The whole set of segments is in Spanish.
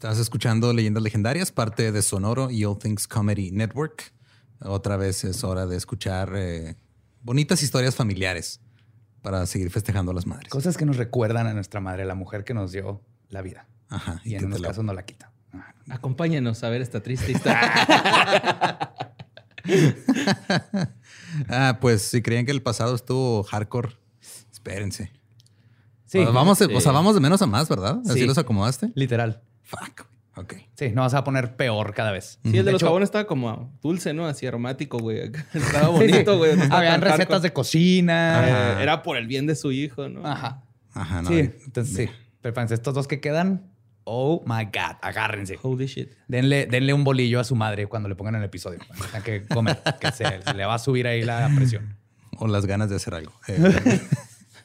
Estás escuchando Leyendas Legendarias, parte de Sonoro y All Things Comedy Network. Otra vez es hora de escuchar eh, bonitas historias familiares para seguir festejando a las madres. Cosas que nos recuerdan a nuestra madre, la mujer que nos dio la vida. Ajá. Y en unos la- casos no la quita. Ajá. Acompáñenos a ver esta triste historia. Ah, pues si creían que el pasado estuvo hardcore, espérense. Sí, O sea, vamos, sí. o sea, vamos de menos a más, ¿verdad? Así Sí. los acomodaste. literal. Fuck. Ok. Sí, no vas a poner peor cada vez. Sí, el de los hecho, jabones estaba como dulce, ¿no? Así aromático, güey. Estaba bonito, güey. no Habían recetas hardcore. de cocina. Eh, Era por el bien de su hijo, ¿no? Ajá. Ajá, no. sí, entonces sí. Pero fíjense, estos dos que quedan, oh my God, agárrense. Holy shit. Denle, denle un bolillo a su madre cuando le pongan el episodio. Que comer, que se, se le va a subir ahí la presión. O las ganas de hacer algo. Eh,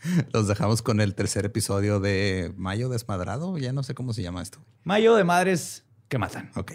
los dejamos con el tercer episodio de Mayo Desmadrado. Ya no sé cómo se llama esto. Mayo de madres que matan. Ok.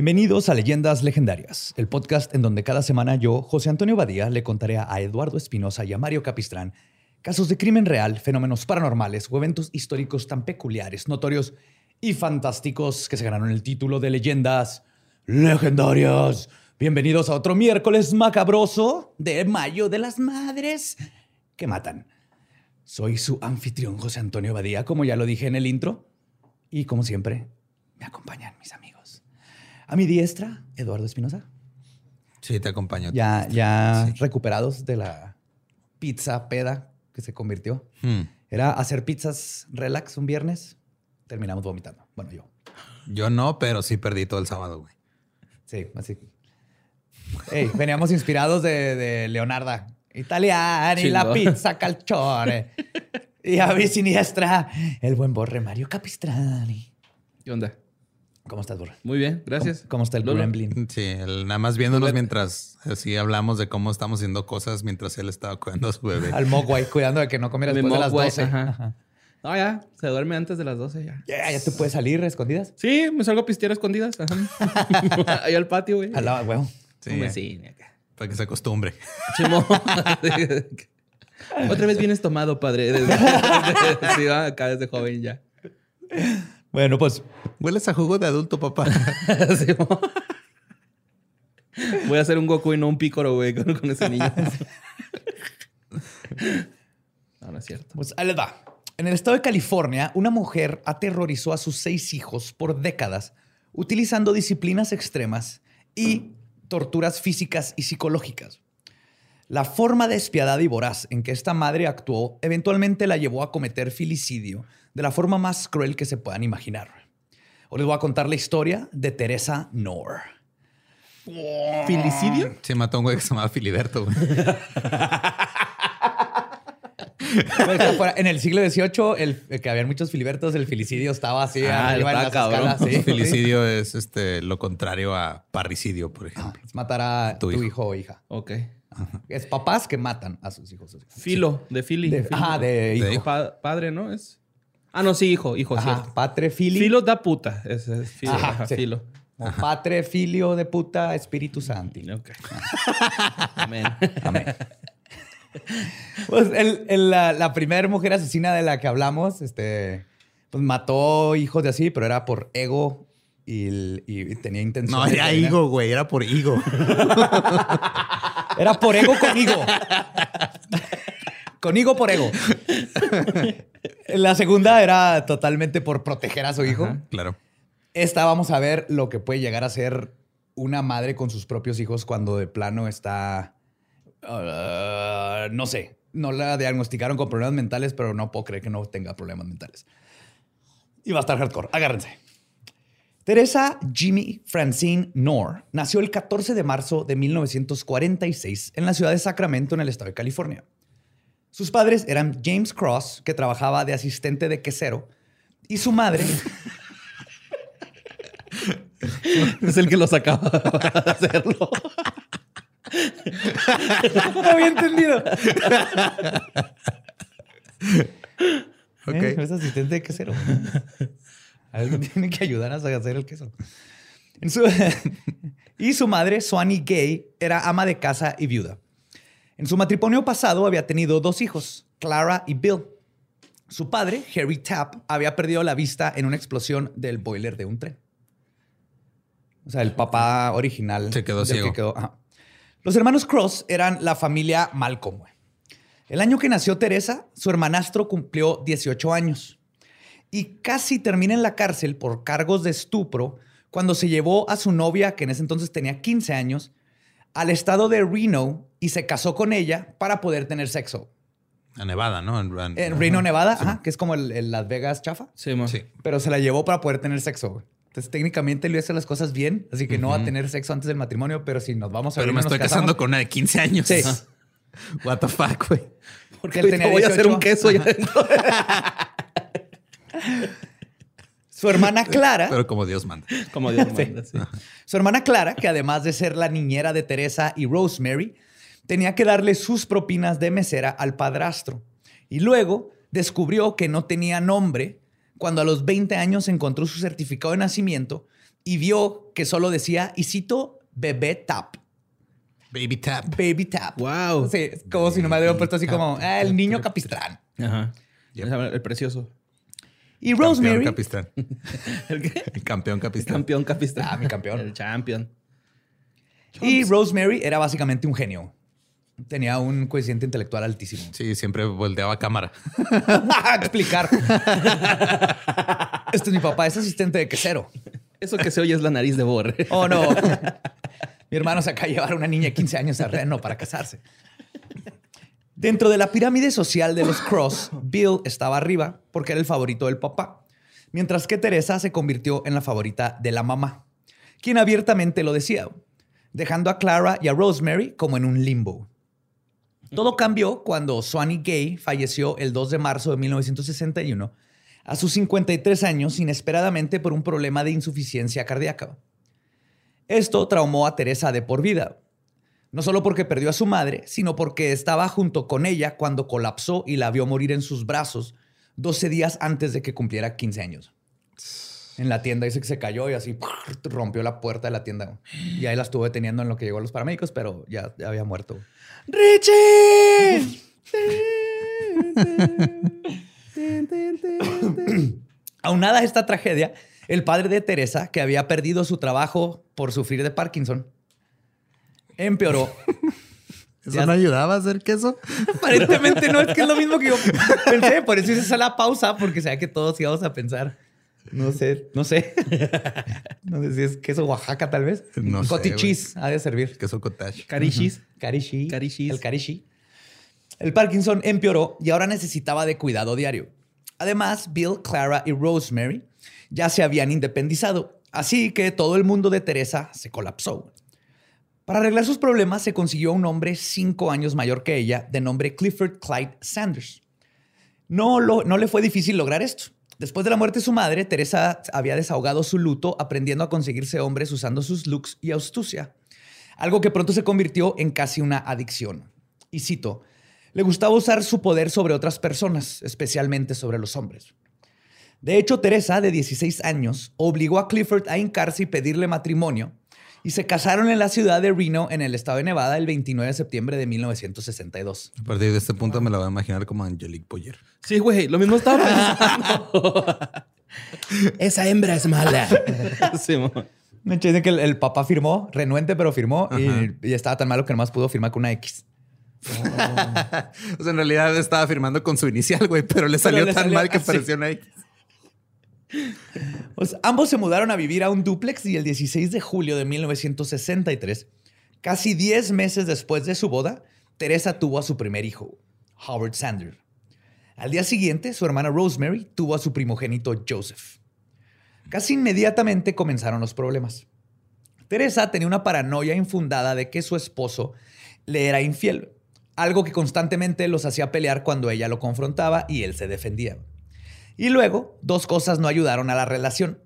Bienvenidos a Leyendas Legendarias, el podcast en donde cada semana yo, José Antonio Badía, le contaré a Eduardo Espinosa y a Mario Capistrán casos de crimen real, fenómenos paranormales o eventos históricos tan peculiares, notorios y fantásticos que se ganaron el título de Leyendas Legendarias. Bienvenidos a otro miércoles macabroso de Mayo de las Madres que matan. Soy su anfitrión José Antonio Badía, como ya lo dije en el intro, y como siempre, me acompañan mis amigos. A mi diestra, Eduardo Espinosa. Sí, te acompaño. Ya, ya recuperados de la pizza peda que se convirtió. Hmm. Era hacer pizzas relax un viernes. Terminamos vomitando. Bueno, yo. Yo no, pero sí perdí todo el sábado, güey. Sí, así. Ey, veníamos inspirados de, de Leonarda. Italiani, la pizza calzone. y a mi siniestra, el buen Borre Mario Capistrani. ¿Qué onda? ¿Cómo estás, Borre? Muy bien, gracias. ¿Cómo, cómo está el Lolo. gremlin? Sí, el- nada más viéndonos mientras así hablamos de cómo estamos haciendo cosas mientras él estaba cuidando a su bebé. Al Mogwai, cuidando de que no comiera Mi después de las Mogwai, 12. ajá. Ajá. No, ya, se duerme antes de las 12 ya. Ya, ya te puedes salir escondidas. Sí, me salgo a pistear a escondidas. Ajá. Ahí al patio, güey. Al lado, güey. Sí, para que se acostumbre. Chimo. Otra vez vienes tomado, padre. Desde- sí, va, acá desde joven ya. Bueno, pues Hueles a jugo de adulto, papá. Sí. Voy a hacer un Goku y no un Picoro, güey, con, con ese niño. No, no es cierto. Pues ahí les va. En el estado de California, una mujer aterrorizó a sus seis hijos por décadas utilizando disciplinas extremas y torturas físicas y psicológicas. La forma despiadada y voraz en que esta madre actuó eventualmente la llevó a cometer filicidio de la forma más cruel que se puedan imaginar. Hoy les voy a contar la historia de Teresa Knorr. ¿Filicidio? Se mató a un güey que se llamaba Filiberto. güey. En el siglo XVIII, el, que habían muchos filibertos, el filicidio estaba así Ah, arriba en las cabrón. escalas. sí. Filicidio es este lo contrario a parricidio, por ejemplo. Es matar a Tu tu, hijo. hijo. o hija. Ok. Es papás que matan a sus hijos. Filo, de Fili. De- Filo. ajá, de hijo. hijo. Pa- padre, ¿no? Es. Ah, no, sí, hijo, hijo, Ajá, cierto. patre fili. Filo da puta. Es, es filo. Ajá, ajá, sí. filo. O patre filio de puta espíritu santi. Ok. Amén. Amén. Pues el- el- la, la primera mujer asesina de la que hablamos, este, pues mató hijos de así, pero era por ego y, tenía intención. No, era higo, güey. Era por higo. Era por ego con higo. con higo por ego. La segunda era totalmente por proteger a su hijo. Claro. Esta vamos a ver lo que puede llegar a ser una madre con sus propios hijos cuando de plano está, uh, no sé, no la diagnosticaron con problemas mentales, pero no puedo creer que no tenga problemas mentales. Y va a estar hardcore, agárrense. Teresa Jimmy Francine Knorr nació el 14 de marzo de 1946 en la ciudad de Sacramento, en el estado de California. Sus padres eran James Cross, que trabajaba de asistente de quesero, y su madre, Es el que lo sacaba de hacerlo. no había entendido. Ok. Eh, Es asistente de quesero. Alguien tiene que ayudar a hacer el queso. En su- y su madre, Swanee Gay, era ama de casa y viuda. En su matrimonio pasado había tenido dos hijos, Clara y Bill. Su padre, Harry Tapp, había perdido la vista en una explosión del boiler de un tren. O sea, el papá original. Se quedó que ciego. quedó-. Los hermanos Cross eran la familia Malcolm. El año que nació Teresa, su hermanastro cumplió 18 años y casi termina en la cárcel por cargos de estupro cuando se llevó a su novia, que en ese entonces tenía 15 años, al estado de Reno y se casó con ella para poder tener sexo. A Nevada, ¿no? En, en- En Reno, Nevada, ajá, que es como el, el Las Vegas chafa, Sí. Sí. pero se la llevó para poder tener sexo. Entonces, técnicamente le hizo las cosas bien, así que no va a tener sexo antes del matrimonio, pero si nos vamos a Pero Reno, me estoy casamos. casando con una de 15 años. Sí. What the fuck, güey. Porque él tenía voy a hacer 18. un queso ya dentro. Su hermana Clara Pero como Dios manda. Como Dios manda, sí. Su hermana Clara, que además de ser la niñera de Teresa y Rosemary, tenía que darle sus propinas de mesera al padrastro. Y luego descubrió que no tenía nombre cuando a los 20 años encontró su certificado de nacimiento y vio que solo decía, y cito, bebé tap, Baby tap. baby tap. Wow. Sí, como si no me hubieran puesto así como, "Ah, el niño capistrán. Ajá. El precioso. Y Campeón Rosemary. ¿El qué? El campeón Capistrán. Campeón capistrán. Ah, mi campeón. El champion. y Rosemary era básicamente un genio. Tenía un coeficiente intelectual altísimo. Sí, siempre volteaba a cámara. explicar. este es mi papá, es asistente de quesero. Eso que se oye es la nariz de Borre. Oh, no. mi hermano se acaba de llevar a una niña de 15 años a Reno para casarse. Dentro de la pirámide social de los Cross, Bill estaba arriba porque era el favorito del papá, mientras que Teresa se convirtió en la favorita de la mamá, quien abiertamente lo decía, dejando a Clara y a Rosemary como en un limbo. Todo cambió cuando Swanee Gay falleció el 2 de marzo de 1961 a sus 53 años inesperadamente por un problema de insuficiencia cardíaca. Esto traumó a Teresa de por vida, no solo porque perdió a su madre, sino porque estaba junto con ella cuando colapsó y la vio morir en sus brazos 12 días antes de que cumpliera 15 años. En la tienda dice que se cayó y así rompió la puerta de la tienda. Y ahí la estuvo deteniendo en lo que llegó los paramédicos, pero ya, ya había muerto. ¡Richie! Aunada a esta tragedia, el padre de Teresa, que había perdido su trabajo por sufrir de Parkinson, empeoró. ¿Eso Ya- no ayudaba a hacer queso? Aparentemente no, es que es lo mismo que yo pensé, por eso hice esa la pausa, porque sabía que todos íbamos a pensar. No sé, no sé. No sé si es queso Oaxaca, tal vez. No sé, Cottage cheese ha de servir. Queso cottage. Carishis. Carishi. Carishis. El carishi. El Parkinson empeoró y ahora necesitaba de cuidado diario. Además, Bill, Clara y Rosemary ya se habían independizado, así que todo el mundo de Teresa se colapsó. Para arreglar sus problemas, se consiguió un hombre cinco años mayor que ella, de nombre Clifford Clyde Sanders. No, le fue difícil lograr esto. Después de la muerte de su madre, Teresa había desahogado su luto aprendiendo a conseguirse hombres usando sus looks y astucia, algo que pronto se convirtió en casi una adicción. Y cito, le gustaba usar su poder sobre otras personas, especialmente sobre los hombres. De hecho, Teresa, de 16 años, obligó a Clifford a hincarse y pedirle matrimonio, y se casaron en la ciudad de Reno, en el estado de Nevada, el 29 de septiembre de 1962. A partir de este punto me la voy a imaginar como Angelique Boyer. Sí, güey, lo mismo estaba pensando. Esa hembra es mala. sí. Me que el, el papá firmó, renuente, pero firmó, y, y estaba tan malo que nomás pudo firmar con una X. o sea, en realidad estaba firmando con su inicial, güey, pero le salió le tan salió mal que así. pareció una X. Ambos se mudaron a vivir a un dúplex y el 16 de julio de 1963, casi 10 meses después de su boda, Teresa tuvo a su primer hijo, Howard Sander. Al día siguiente, su hermana Rosemary tuvo a su primogénito Joseph. Casi inmediatamente comenzaron los problemas. Teresa tenía una paranoia infundada de que su esposo le era infiel, algo que constantemente los hacía pelear cuando ella lo confrontaba y él se defendía. Y luego, dos cosas no ayudaron a la relación,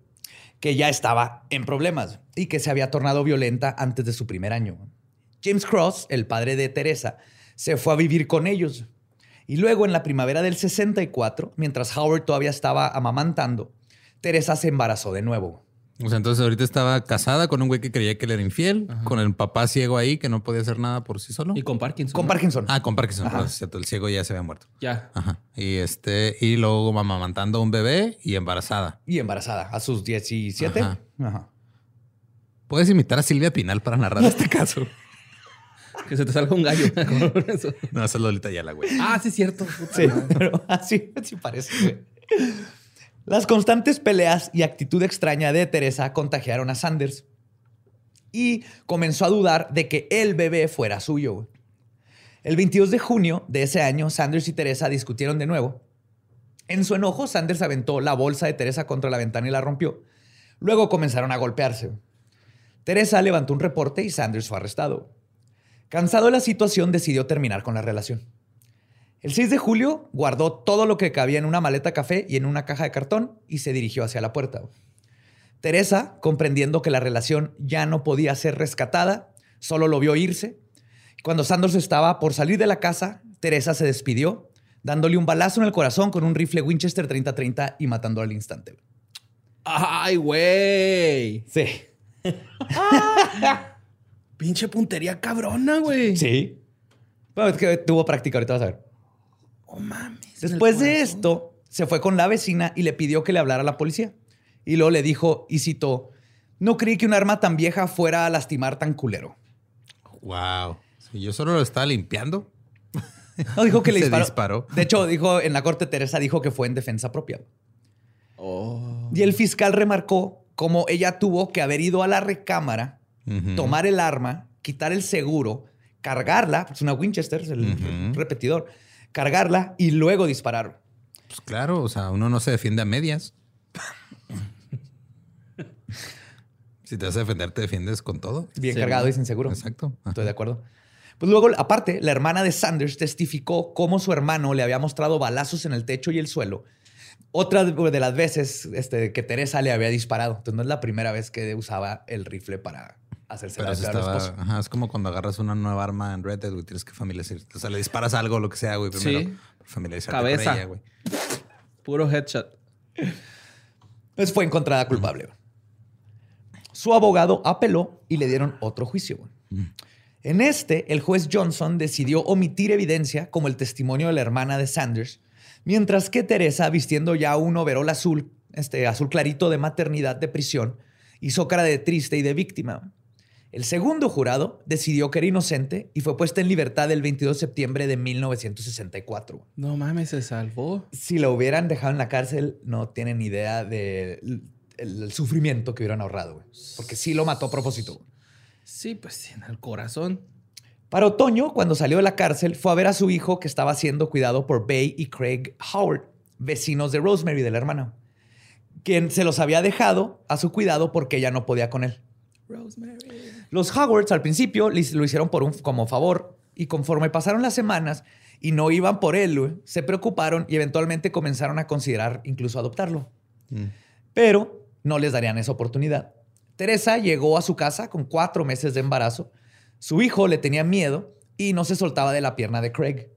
que ya estaba en problemas y que se había tornado violenta antes de su primer año. James Cross, el padre de Teresa, se fue a vivir con ellos. Y luego, en la primavera del 64, mientras Howard todavía estaba amamantando, Teresa se embarazó de nuevo. O sea, entonces ahorita estaba casada con un güey que creía que él era infiel, con el papá ciego ahí que no podía hacer nada por sí solo. Y con Parkinson. Con ¿no? Parkinson. Ah, con Parkinson, es cierto, el ciego ya se había muerto. Ya. Ajá. Y este, y luego amamantando a un bebé y embarazada. Y embarazada a sus 17. Ajá. Ajá. Puedes imitar a Silvia Pinal para narrar este caso. Que se te salga un gallo. No, esa es Lolita Yala, güey. ah, sí, es cierto. Sí, pero así, así parece. güey. Las constantes peleas y actitud extraña de Teresa contagiaron a Sanders y comenzó a dudar de que el bebé fuera suyo. El 22 de junio de ese año, Sanders y Teresa discutieron de nuevo. En su enojo, Sanders aventó la bolsa de Teresa contra la ventana y la rompió. Luego comenzaron a golpearse. Teresa levantó un reporte y Sanders fue arrestado. Cansado de la situación, decidió terminar con la relación. El 6 de julio guardó todo lo que cabía en una maleta café y en una caja de cartón y se dirigió hacia la puerta. Teresa, comprendiendo que la relación ya no podía ser rescatada, solo lo vio irse. Cuando Sanders estaba por salir de la casa, Teresa se despidió, dándole un balazo en el corazón con un rifle Winchester 30-30 y matándolo al instante. Ay, güey. Sí. Pinche puntería cabrona, güey. Sí. Bueno, es que tuvo práctica, ahorita vas a ver. Oh, mames. Después de esto, se fue con la vecina y le pidió que le hablara a la policía. Y luego le dijo, y citó, no creí que un arma tan vieja fuera a lastimar tan culero. Wow. Si yo solo lo estaba limpiando. No, dijo que le disparó. disparó. De hecho, dijo en la corte Teresa dijo que fue en defensa propia. Oh. Y el fiscal remarcó cómo ella tuvo que haber ido a la recámara, tomar el arma, quitar el seguro, cargarla, es una Winchester, es el repetidor, cargarla y luego disparar. Pues claro, o sea, uno no se defiende a medias. si te vas a defender, te defiendes con todo. Bien Sí, cargado ¿no? y sin seguro. Exacto. Ajá. Estoy de acuerdo. Pues luego, aparte, la hermana de Sanders testificó cómo su hermano le había mostrado balazos en el techo y el suelo. Otra de las veces este, que Teresa le había disparado. Entonces no es la primera vez que usaba el rifle para hacerse Pero la al estaba, esposo. ajá, es como cuando agarras una nueva arma en Red Dead, güey, tienes que familiarizar. O sea, le disparas algo, lo que sea, güey, primero. Sí. Familiarizarte Cabeza. con ella, güey. Puro headshot. Pues fue encontrada culpable. Su abogado apeló y le dieron otro juicio. güey. En este, el juez Johnson decidió omitir evidencia como el testimonio de la hermana de Sanders, mientras que Teresa, vistiendo ya un overol azul, este azul clarito de maternidad de prisión, hizo cara de triste y de víctima. El segundo jurado decidió que era inocente y fue puesta en libertad el 22 de septiembre de 1964. No mames, se salvó. Si la hubieran dejado en la cárcel, no tienen idea del el sufrimiento que hubieran ahorrado, güey. Porque sí lo mató a propósito. güey. Sí, pues en el corazón. Para otoño, cuando salió de la cárcel, fue a ver a su hijo que estaba siendo cuidado por Bay y Craig Howard, vecinos de Rosemary, de la hermana, quien se los había dejado a su cuidado porque ella no podía con él. Rosemary. Los Howards al principio lo hicieron por un, como favor y conforme pasaron las semanas y no iban por él, se preocuparon y eventualmente comenzaron a considerar incluso adoptarlo. Pero no les darían esa oportunidad. Teresa llegó a su casa con cuatro meses de embarazo. Su hijo le tenía miedo y no se soltaba de la pierna de Craig.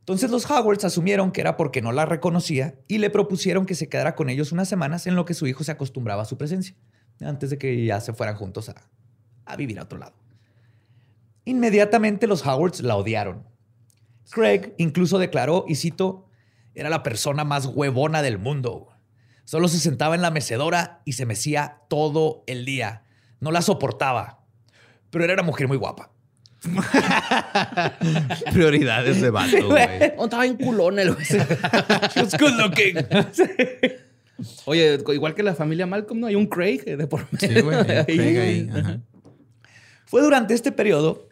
Entonces los Howards asumieron que era porque no la reconocía y le propusieron que se quedara con ellos unas semanas en lo que su hijo se acostumbraba a su presencia, antes de que ya se fueran juntos a, a vivir a otro lado. Inmediatamente los Howards la odiaron. Craig incluso declaró, y cito, era la persona más huevona del mundo. Solo se sentaba en la mecedora y se mecía todo el día. No la soportaba, pero era una mujer muy guapa. Prioridades de vato, güey. Oh, estaba en culón el güey. Just good looking. Oye, igual que la familia Malcolm, ¿no? Hay un Craig de por medio. Sí, güey. hay un Ahí, Craig ahí, ajá. Fue durante este periodo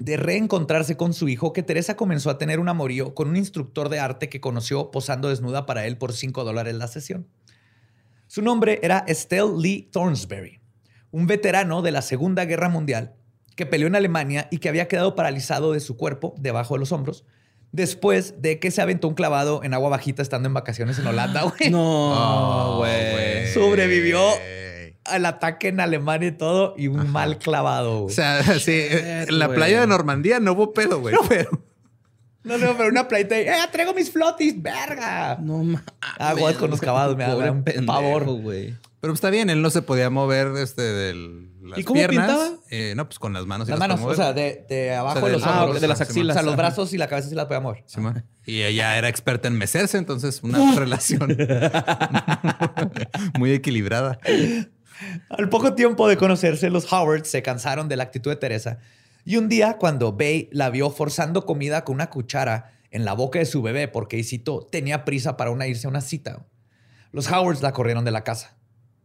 de reencontrarse con su hijo que Teresa comenzó a tener un amorío con un instructor de arte que conoció posando desnuda para él por 5 dólares la sesión. Su nombre era Estelle Lee Thornsberry, un veterano de la Segunda Guerra Mundial que peleó en Alemania y que había quedado paralizado de su cuerpo debajo de los hombros después de que se aventó un clavado en agua bajita estando en vacaciones en Holanda, güey. No, güey. Sobrevivió al ataque en Alemania y todo y un mal clavado. O güey. sea, sí, en la güey. playa de Normandía no hubo pedo, güey. Pero No, no, pero una playita y, ¡eh, traigo mis flotis, verga! No mames. Aguas con los clavados, me da- un pendejo, pavor. güey. Pero está bien, él no se podía mover este, de las ¿Y cómo piernas. pintaba? Eh, no, pues con las manos. y Las las manos, o sea, de, de abajo O sea, de los del- ah, hombros. de las O axilas. sea, los brazos y la cabeza sí la podía mover. Sí, y ella era experta en mecerse, entonces una relación muy equilibrada. Al poco tiempo de conocerse, los Howard se cansaron de la actitud de Teresa. Y un día, cuando Bay la vio forzando comida con una cuchara en la boca de su bebé porque, y cito, tenía prisa para una irse a una cita, los Howards la corrieron de la casa.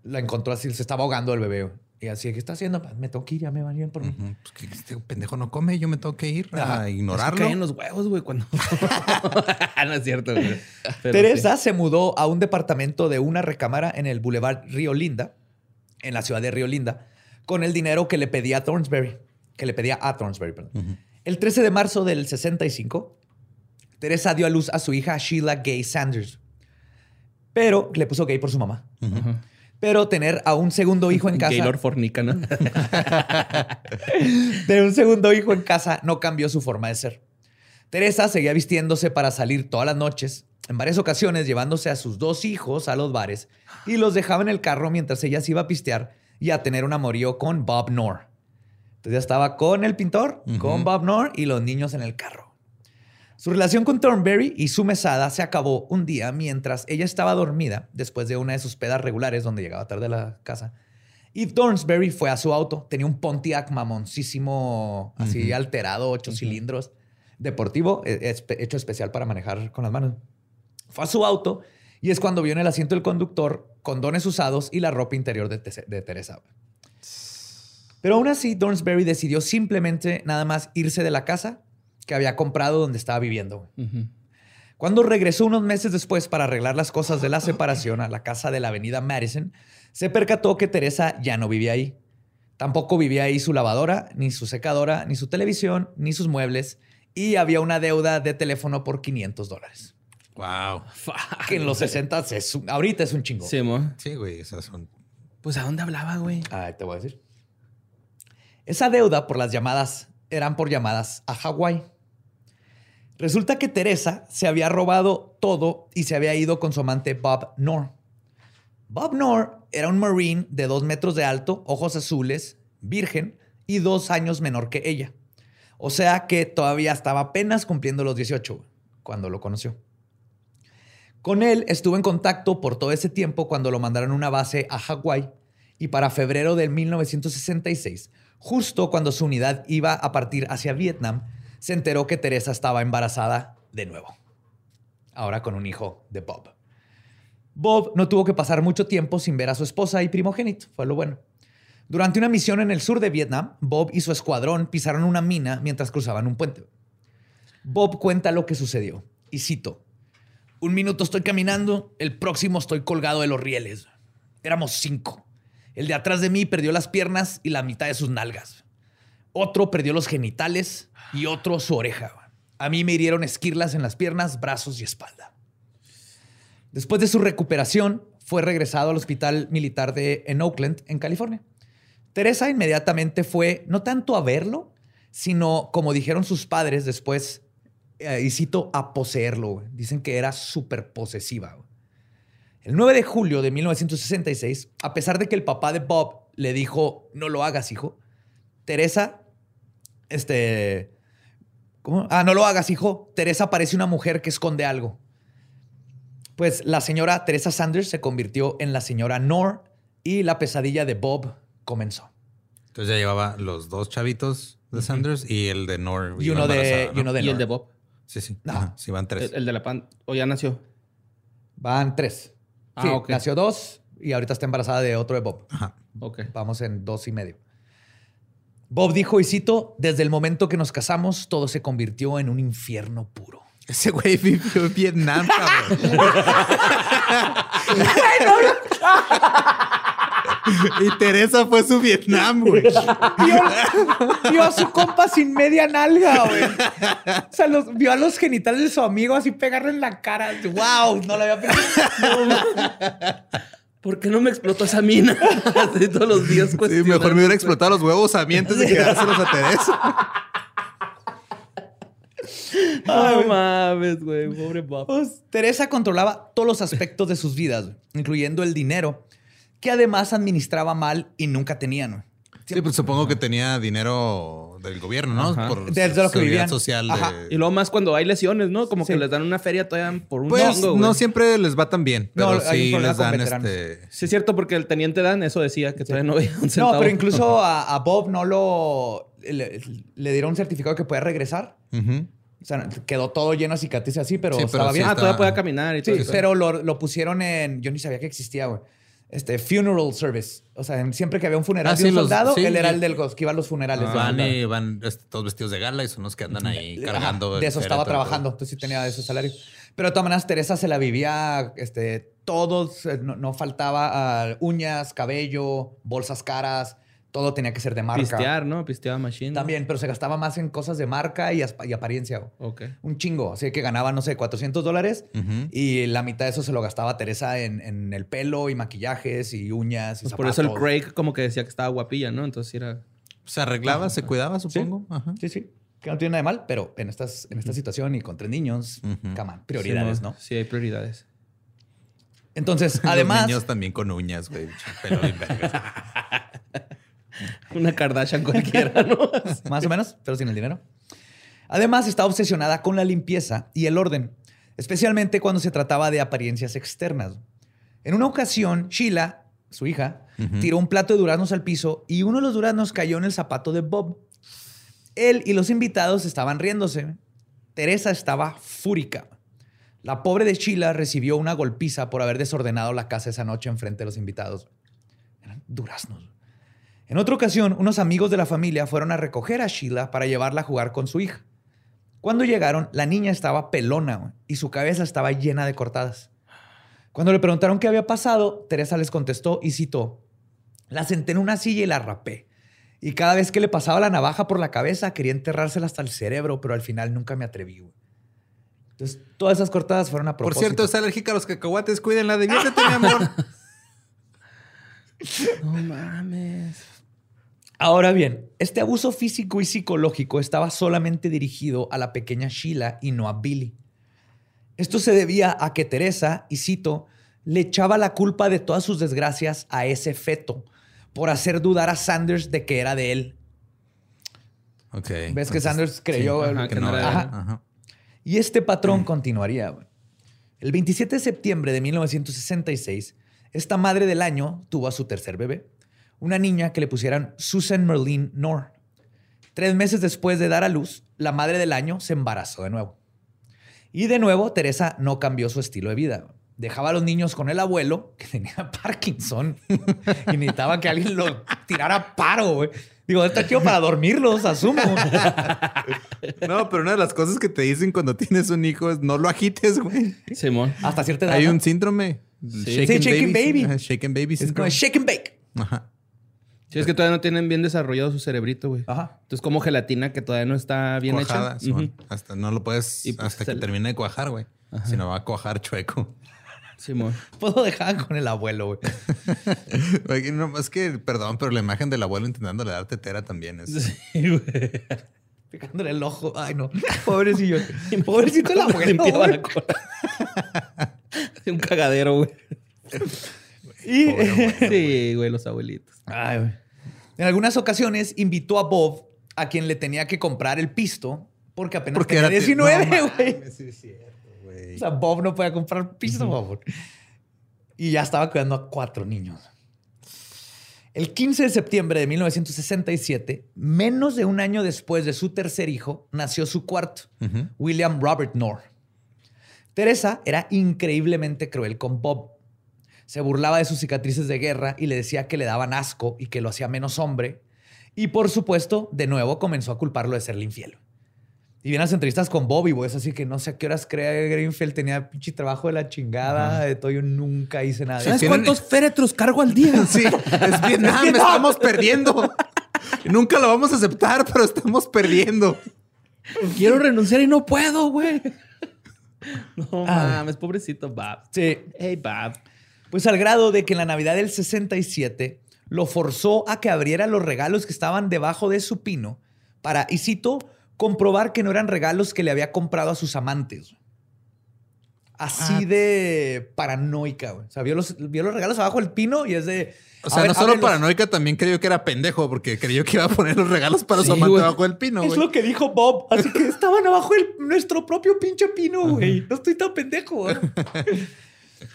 La encontró así, se estaba ahogando el bebé. Y así, ¿qué está haciendo? Me tengo que ir, ya me van bien por mí. Pues que este pendejo no come, yo me tengo que ir Ajá. a ignorarlo. caen los huevos, güey, cuando. no es cierto, güey. Teresa se mudó a un departamento de una recámara en el Boulevard Río Linda, en la ciudad de Río Linda, con el dinero que le pedía a Thornsberry, que le pedía a Thornsberry. perdón. El 13 de marzo del 65, Teresa dio a luz a su hija Sheila Gay Sanders, pero le puso gay por su mamá. Pero tener a un segundo hijo en casa, Gaylord Fornica, ¿no? tener un segundo hijo en casa no cambió su forma de ser. Teresa seguía vistiéndose para salir todas las noches, en varias ocasiones llevándose a sus dos hijos a los bares y los dejaba en el carro mientras ella se iba a pistear y a tener un amorío con Bob Knorr. Entonces ya estaba con el pintor, con Bob Knorr y los niños en el carro. Su relación con Thornberry y su mesada se acabó un día mientras ella estaba dormida después de una de sus pedas regulares donde llegaba tarde a la casa. Y Thornsberry fue a su auto. Tenía un Pontiac mamoncísimo, así alterado, ocho cilindros, deportivo, espe- hecho especial para manejar con las manos. Fue a su auto y es cuando vio en el asiento del conductor condones usados y la ropa interior de, Te- de Teresa. Pero aún así, Thornsberry decidió simplemente nada más irse de la casa que había comprado donde estaba viviendo. Cuando regresó unos meses después para arreglar las cosas de la separación a la casa de la avenida Madison, se percató que Teresa ya no vivía ahí. Tampoco vivía ahí su lavadora, ni su secadora, ni su televisión, ni sus muebles. Y había una deuda de teléfono por 500 dólares. Wow. Que en los 60 es un- ahorita es un chingo. Sí, mo. Sí, güey, esas son. Pues ¿a dónde hablaba, güey? Ah, te voy a decir. Esa deuda por las llamadas eran por llamadas a Hawái. Resulta que Teresa se había robado todo y se había ido con su amante Bob Knorr. Bob Knorr era un marine de dos metros de alto, ojos azules, virgen y dos años menor que ella. O sea que todavía estaba apenas cumpliendo los 18 cuando lo conoció. Con él estuvo en contacto por todo ese tiempo cuando lo mandaron a una base a Hawái y para febrero de 1966, justo cuando su unidad iba a partir hacia Vietnam, se enteró que Teresa estaba embarazada de nuevo. Ahora con un hijo de Bob. Bob no tuvo que pasar mucho tiempo sin ver a su esposa y primogénito, fue lo bueno. Durante una misión en el sur de Vietnam, Bob y su escuadrón pisaron una mina mientras cruzaban un puente. Bob cuenta lo que sucedió, y cito, un minuto estoy caminando, el próximo estoy colgado de los rieles. Éramos cinco. El de atrás de mí perdió las piernas y la mitad de sus nalgas. Otro perdió los genitales y otro su oreja. A mí me hirieron esquirlas en las piernas, brazos y espalda. Después de su recuperación, fue regresado al hospital militar en Oakland, en California. Teresa inmediatamente fue, no tanto a verlo, sino, como dijeron sus padres después, eh, y cito, a poseerlo. Dicen que era súper posesiva. El 9 de julio de 1966, a pesar de que el papá de Bob le dijo, no lo hagas, hijo, Teresa, este, ¿cómo? Ah, no lo hagas, hijo. Teresa parece una mujer que esconde algo. Pues la señora Teresa Sanders se convirtió en la señora Nor y la pesadilla de Bob comenzó. Entonces ya llevaba los dos chavitos de Sanders y el de Nor. Y uno de, embarazada, y uno de Y el de Bob. Sí, sí. No. Ajá, sí, van tres. El, el de la pan. O ya nació. Van tres. Ah, Sí, ok. nació dos y ahorita está embarazada de otro de Bob. Ajá. Ok. Vamos en dos y medio. Bob dijo, y cito, desde el momento que nos casamos, todo se convirtió en un infierno puro. Ese güey vivió en Vietnam, cabrón. y Teresa fue su Vietnam, güey. Vio, vio a su compa sin media nalga, güey. O sea, los- vio a los genitales de su amigo así pegarle en la cara. ¡Wow! No lo había pensado. ¿Por qué no me explotó esa mina? Así todos los días Sí, mejor me hubiera explotado los huevos a mí antes de quedárselos a Teresa. No mames, güey. Pobre Bob. Pues, Teresa controlaba todos los aspectos de sus vidas, incluyendo el dinero, que además administraba mal y nunca tenían. güey. Sí, pues supongo que tenía dinero del gobierno, ¿no? Ajá. Por Desde lo que vivían. social. de- Ajá. Y luego más cuando hay lesiones, ¿no? Como Sí. que les dan una feria todavía por un Pues no siempre les va tan bien, pero No, sí les dan este. Sí, es cierto, porque el teniente Dan eso decía, que todavía no había un centavo. No, pero incluso a, a Bob no lo... Le, le dieron un certificado que podía regresar. Ujú. O sea, quedó todo lleno de cicatrices así, pero Sí, pero estaba sí bien. Ah, todavía podía caminar y todo Sí, eso. pero lo, lo pusieron en... Yo ni sabía que existía, güey. Este, funeral service. O sea, siempre que había un funeral Ah, de sí, un los- soldado, sí, él era el del los que iba a los funerales. Van y van este, todos vestidos de gala y son los que andan ahí Ajá, cargando. de eso estaba trabajando, entonces sí tenía ese salario. Pero de todas maneras, Teresa se la vivía, este, todos, eh, no, no faltaba ah, uñas, cabello, bolsas caras, todo tenía que ser de marca. Pistear, ¿no? Pisteaba machine. También, pero se gastaba más en cosas de marca y, apariencia. Ok. Un chingo, así que ganaba, no sé, 400 dólares y la mitad de eso se lo gastaba Teresa en, en el pelo y maquillajes y uñas y Pues por eso el zapatos. Craig como que decía que estaba guapilla, ¿no? Entonces era... Se arreglaba, se cuidaba, supongo. Ajá. Sí, sí. Que no tiene nada de mal, pero en, estas, en esta situación y con tres niños, on, prioridades, Sí, ¿no? Sí, hay prioridades. Entonces, Los además, niños también con uñas, güey. Pelo vergas. Una Kardashian cualquiera, ¿no? más o menos, pero sin el dinero. Además, está obsesionada con la limpieza y el orden, especialmente cuando se trataba de apariencias externas. En una ocasión, Sheila, su hija, tiró un plato de duraznos al piso y uno de los duraznos cayó en el zapato de Bob. Él y los invitados estaban riéndose. Teresa estaba fúrica. La pobre de Sheila recibió una golpiza por haber desordenado la casa esa noche enfrente de los invitados. Eran duraznos. En otra ocasión, unos amigos de la familia fueron a recoger a Sheila para llevarla a jugar con su hija. Cuando llegaron, la niña estaba pelona y su cabeza estaba llena de cortadas. Cuando le preguntaron qué había pasado, Teresa les contestó y citó, la senté en una silla y la rapé. Y cada vez que le pasaba la navaja por la cabeza, quería enterrársela hasta el cerebro, pero al final nunca me atreví. güey". Entonces, todas esas cortadas fueron a Por propósito. cierto, es alérgica a los cacahuates. Cuídenla, diviértete, mi amor. No mames. Ahora bien, este abuso físico y psicológico estaba solamente dirigido a la pequeña Sheila y no a Billy. Esto se debía a que Teresa, y cito, le echaba la culpa de todas sus desgracias a ese feto por hacer dudar a Sanders de que era de él. Ok. ¿Ves que Sanders creyó? ajá, Que que no era. Ajá. Ajá. Y este patrón continuaría. güey. El 27 de septiembre de 1966, esta madre del año tuvo a su tercer bebé, una niña que le pusieran Susan Merlin Knorr. Tres meses después de dar a luz, la madre del año se embarazó de nuevo. Y de nuevo, Teresa no cambió su estilo de vida. Dejaba a los niños con el abuelo, que tenía Parkinson, y necesitaba que alguien lo tirara a paro. güey. Digo, está chido para dormirlos, asumo. No, pero una de las cosas que te dicen cuando tienes un hijo es no lo agites, güey. Simón. Hasta cierta edad. Hay un síndrome. Sí, shaken baby. Shaken baby Es como syndrome. shake and bake. Ajá. Sí, es que todavía no tienen bien desarrollado su cerebrito, güey. Ajá. Entonces, como gelatina que todavía no está bien Cuajada, hecha. Hasta no lo puedes Y pues hasta que le- termine de cuajar, güey. Si no va a cuajar chueco. Simón. Puedo dejar con el abuelo, güey. Oye, no, es que, perdón, pero la imagen del abuelo intentándole dar tetera también es. Picándole el ojo. Ay, no. Pobrecillo. Pobrecito el abuelo. Limpiaba güey. la cola. un cagadero, güey. Y- Sí, güey, los abuelitos. Ay, güey. En algunas ocasiones invitó a Bob, a quien le tenía que comprar el pisto, porque apenas Porque tenía era 19, no güey. mames, sí es cierto, güey. O sea, Bob no podía comprar pisto, por favor. Y ya estaba cuidando a cuatro niños. El 15 de septiembre de 1967, menos de un año después de su tercer hijo, nació su cuarto, William Robert Knorr. Teresa era increíblemente cruel con Bob. Se burlaba de sus cicatrices de guerra y le decía que le daban asco y que lo hacía menos hombre. Y por supuesto, de nuevo comenzó a culparlo de serle infiel. Y vienen las entrevistas con Bobby, güey. Es así que no sé a qué horas crea Greenfield. Tenía pinche trabajo de la chingada. De todo, yo nunca hice nada. ¿Sabes cuántos féretros cargo al día? Sí, es Vietnam, estamos perdiendo. Nunca lo vamos a aceptar, pero estamos perdiendo. Quiero renunciar y no puedo, güey. No mames, pobrecito Bob. Sí. Hey, Bob. Pues al grado de que en la Navidad del 67 lo forzó a que abriera los regalos que estaban debajo de su pino para, y cito, comprobar que no eran regalos que le había comprado a sus amantes. Así de paranoica, güey. O sea, vio los, vio los regalos abajo del pino y es de... O sea, ver, no solo ábrelos. paranoica, también creyó que era pendejo porque creyó que iba a poner los regalos para su Sí, amante güey. bajo el pino, Es güey. lo que dijo Bob. Así que estaban abajo de nuestro propio pinche pino, güey. No estoy tan pendejo. güey.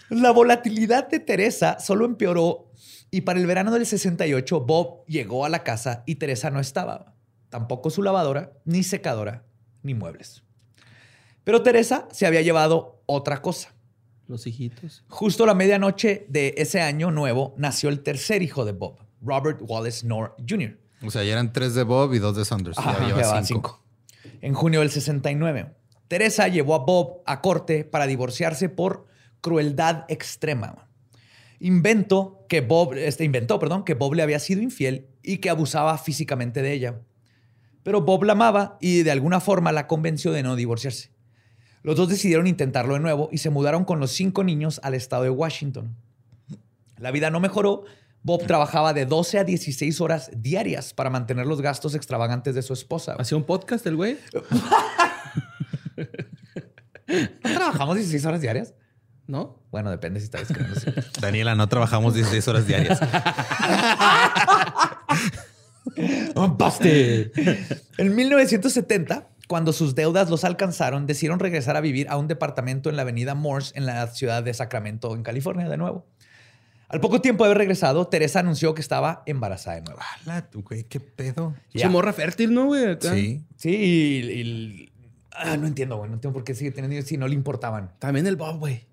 La volatilidad de Teresa solo empeoró y para el verano del 68 Bob llegó a la casa y Teresa no estaba. Tampoco su lavadora, ni secadora, ni muebles. Pero Teresa se había llevado otra cosa. Los hijitos. Justo a la medianoche de ese año nuevo nació el tercer hijo de Bob, Robert Wallace Knorr Jr. O sea, ya eran tres de Bob y dos de Saunders. Ajá, ya lleva cinco. cinco. En junio del 69, Teresa llevó a Bob a corte para divorciarse por crueldad extrema. Inventó que Bob, este, inventó, perdón, que Bob le había sido infiel y que abusaba físicamente de ella. Pero Bob la amaba y de alguna forma la convenció de no divorciarse. Los dos decidieron intentarlo de nuevo y se mudaron con los cinco niños al estado de Washington. La vida no mejoró. Bob trabajaba de 12 a 16 horas diarias para mantener los gastos extravagantes de su esposa. ¿Hacía un podcast el güey? ¿No trabajamos 16 horas diarias? ¿No? Bueno, depende si está escribiendo. Daniela, no trabajamos 16 horas diarias. ¡Baste! En 1970, cuando sus deudas los alcanzaron, decidieron regresar a vivir a un departamento en la avenida Morse, en la ciudad de Sacramento, en California, de nuevo. Al poco tiempo de haber regresado, Teresa anunció que estaba embarazada de nuevo. Ala, tú, güey, qué pedo. Che morra fértil, ¿no, güey? Sí. Sí, y... y- ah, no entiendo, güey. No entiendo por qué sigue teniendo si no le importaban. También el Bob, güey.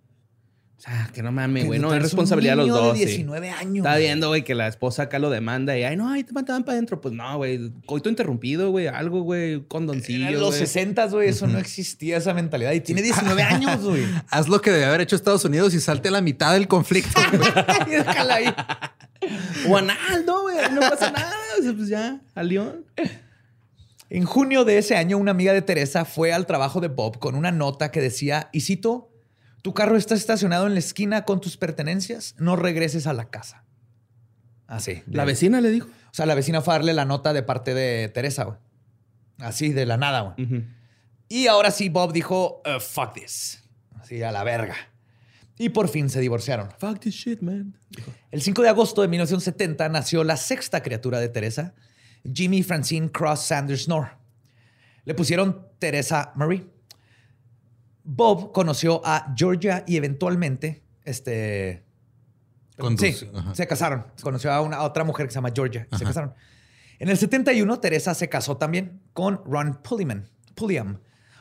O sea, que no mames, güey. No es responsabilidad de los dos. de sí. 19 años. Está viendo, güey, que la esposa acá lo demanda y, ay, no, ahí te mataban para adentro. Pues no, güey. Coito interrumpido, güey. Algo, güey. Condoncillo. En los güey. 60, güey, eso no existía esa mentalidad. Y tiene 19 años, güey. Haz lo que debe haber hecho Estados Unidos y salte a la mitad del conflicto. Y déjala ahí. O anal, no, güey. No pasa nada. O sea, pues ya, al león. En junio de ese año, una amiga de Teresa fue al trabajo de Bob con una nota que decía, y cito, tu carro está estacionado en la esquina con tus pertenencias, no regreses a la casa. Así. La vecina le dijo. O sea, la vecina fue a darle la nota de parte de Teresa, güey. Así, de la nada, güey. Y ahora sí, Bob dijo, "Uh, fuck this. Así, a la verga. Y por fin se divorciaron. Fuck this shit, man. El 5 de agosto de 1970 nació la sexta criatura de Teresa, Jimmy Francine Cross Sanders Knorr. Le pusieron Teresa Marie. Bob conoció a Georgia y eventualmente, este... Con sí, ajá. se casaron. Conoció a una a otra mujer que se llama Georgia. y Se casaron. En el 71, Teresa se casó también con Ron Pulliam, Pulliam,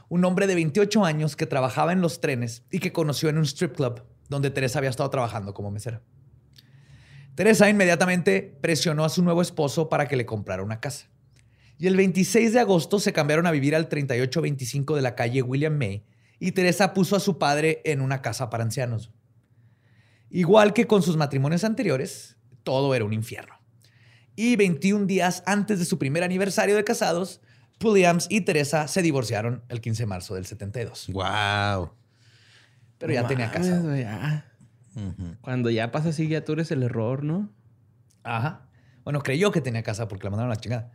un hombre de 28 años que trabajaba en los trenes y que conoció en un strip club donde Teresa había estado trabajando como mesera. Teresa inmediatamente presionó a su nuevo esposo para que le comprara una casa. Y el 26 de agosto se cambiaron a vivir al 3825 de la calle William May y Teresa puso a su padre en una casa para ancianos. Igual que con sus matrimonios anteriores, todo era un infierno. Y 21 días antes de su primer aniversario de casados, Williams y Teresa se divorciaron el 15 de marzo del 72. wow. Pero ya tenía casa. Cuando ya pasa así, ya tú eres el error, ¿no? Ajá. Bueno, creyó que tenía casa porque la mandaron a la chingada.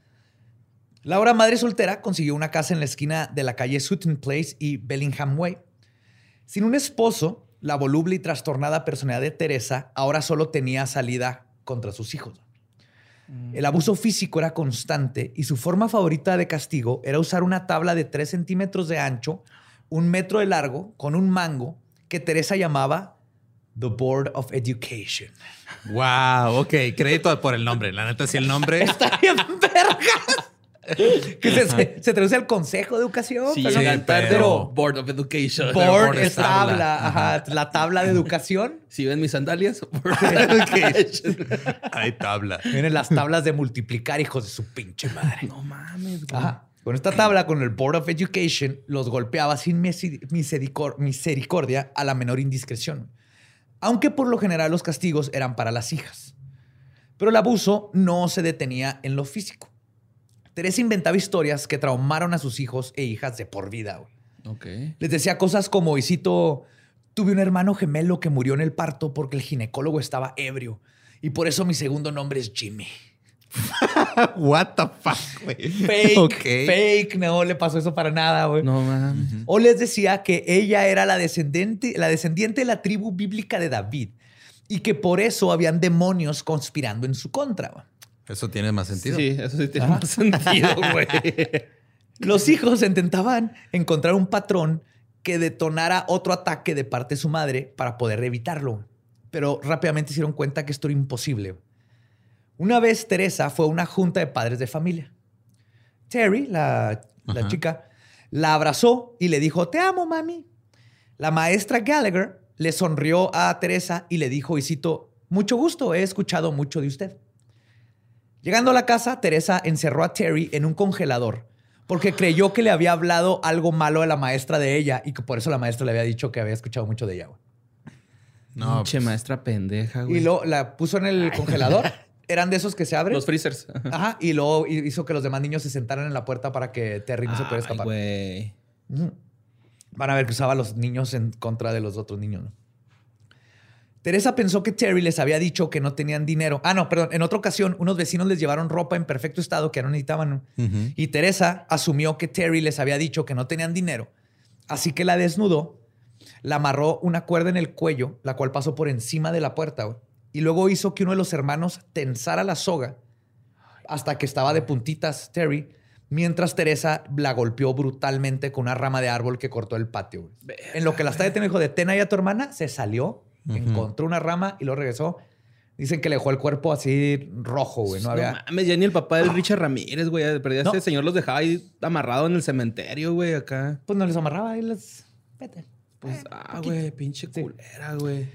La ahora madre soltera consiguió una casa en la esquina de la calle Sutton Place y Bellingham Way. Sin un esposo, la voluble y trastornada personalidad de Teresa ahora solo tenía salida contra sus hijos. El abuso físico era constante y su forma favorita de castigo era usar una tabla de 3 centímetros de ancho, un metro de largo, con un mango, que Teresa llamaba The Board of Education. Wow, ok. Crédito por el nombre. La neta, si el nombre. Está bien, vergas. Que se, se- se traduce al Consejo de Educación. Sí, pero- pero- Board of Education. Board board es tabla. tabla, ajá, la tabla de educación. Si ven mis sandalias, Board of Education. Hay tabla. Vienen las tablas de multiplicar, hijos de su pinche madre. No mames, güey. Ajá. Con esta tabla, con el Board of Education, los golpeaba sin misericordia a la menor indiscreción. Aunque por lo general los castigos eran para las hijas. Pero el abuso no se detenía en lo físico. Teresa inventaba historias que traumaron a sus hijos e hijas de por vida. güey. Les decía cosas como, y cito, tuve un hermano gemelo que murió en el parto porque el ginecólogo estaba ebrio. Y por eso mi segundo nombre es Jimmy. What the fuck, güey. Fake, fake, no le pasó eso para nada, güey. No mames. O les decía que ella era la descendiente, la descendiente de la tribu bíblica de David y que por eso habían demonios conspirando en su contra. Eso tiene más sentido. Sí, eso sí tiene más sentido, güey. Los hijos intentaban encontrar un patrón que detonara otro ataque de parte de su madre para poder evitarlo. Pero rápidamente se dieron cuenta que esto era imposible. Una vez Teresa fue a una junta de padres de familia. Terry, la, la chica, la abrazó y le dijo, te amo, mami. La maestra Gallagher le sonrió a Teresa y le dijo, y cito, mucho gusto, he escuchado mucho de usted. Llegando a la casa, Teresa encerró a Terry en un congelador porque creyó que le había hablado algo malo a la maestra de ella y que por eso la maestra le había dicho que había escuchado mucho de ella. güey. No, Pinche maestra pendeja, güey. Y luego la puso en el congelador. Eran de esos que se abren. Los freezers. Ajá. Y luego hizo que los demás niños se sentaran en la puerta para que Terry no se pudiera escapar. güey. Van a ver que usaba a los niños en contra de los otros niños. ¿no? Teresa pensó que Terry les había dicho que no tenían dinero. Ah, no, perdón. En otra ocasión, unos vecinos les llevaron ropa en perfecto estado que no necesitaban. Y Teresa asumió que Terry les había dicho que no tenían dinero. Así que la desnudó, la amarró una cuerda en el cuello, la cual pasó por encima de la puerta. Y luego hizo que uno de los hermanos tensara la soga hasta que estaba de puntitas Terry, mientras Teresa la golpeó brutalmente con una rama de árbol que cortó el patio. En lo que la está deteniendo, dijo, detén ahí a tu hermana, se salió, encontró una rama y lo regresó. Dicen que le dejó el cuerpo así rojo, güey. No No había... mames, ya ni el papá del Richard Ramírez, güey. Perdía No. ese señor los dejaba ahí amarrado en el cementerio, güey, acá. Pues no les amarraba y les... Vete. Pues, Eh, ah, güey, pinche Sí. culera, güey.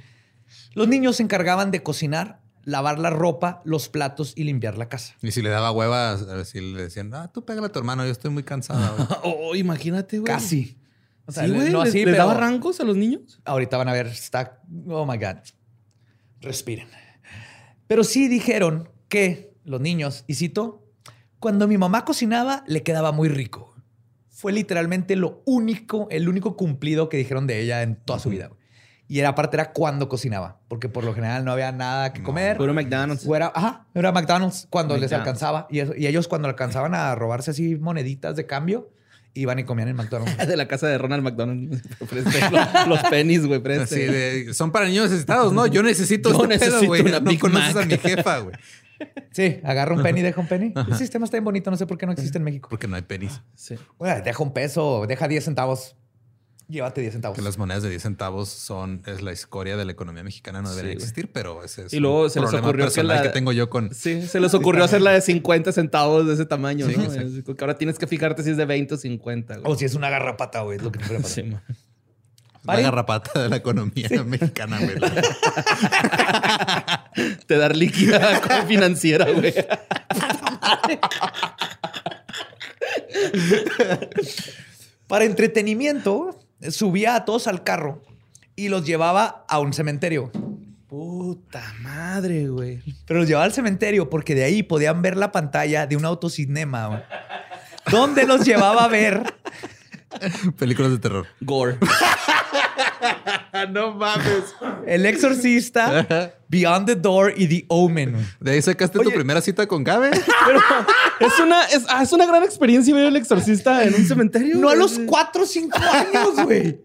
Los niños se encargaban de cocinar, lavar la ropa, los platos y limpiar la casa. Y si le daba hueva, a ver si le decían, ah, tú pégale a tu hermano, yo estoy muy cansada. güey". Oh, imagínate, güey. Casi. O sea, sí, güey. no ¿Les, así, les pero daba rangos a los niños? ahorita van a ver, está... Oh, my God. Respiren. Pero sí dijeron que los niños, y cito, cuando mi mamá cocinaba, le quedaba muy rico. Fue literalmente lo único, el único cumplido que dijeron de ella en toda su vida. güey. Y era aparte era cuando cocinaba, porque por lo general no había nada que comer. Puro McDonald's. O era, ajá, era McDonald's cuando les McDonald's. alcanzaba. Y, eso- y ellos cuando alcanzaban a robarse así moneditas de cambio, iban y comían en McDonald's. De la casa de Ronald McDonald. Preste los, los pennies, güey, preste. Así de, son para niños necesitados, ¿no? Yo necesito Yo este pedo, güey. No Big conoces Mac. a mi jefa, güey. Sí, agarra un penny, deja un penny. El sistema está bien bonito, no sé por qué no existe en México. Porque no hay penis. Sí. Bueno, deja un peso, deja 10 centavos. Llévate 10 centavos. Que las monedas de 10 centavos son, es la escoria de la economía mexicana, no debería Sí, güey. existir, pero ese es Y luego un se les ocurrió que personal la- que tengo yo con... Sí, se les ocurrió hacer la de 50 centavos de ese tamaño, Sí, ¿no? Es- Que ahora tienes que fijarte si es de 20 o 50, güey. O si es una garrapata, güey, es lo que te puede pasar. Sí, man. La Pare. garrapata de la economía mexicana, güey. Te dar líquida como financiera, güey. Para entretenimiento, subía a todos al carro y los llevaba a un cementerio. Puta madre, güey. Pero los llevaba al cementerio porque de ahí podían ver la pantalla de un autocinema, güey, donde los llevaba a ver Películas de terror. Gore. no mames. El Exorcista, Beyond the Door y The Omen. ¿De ahí sacaste tu primera cita con Gabe? Pero es una, es, ah, es una gran experiencia ver el exorcista en un cementerio. No a los 4 o 5 años, güey.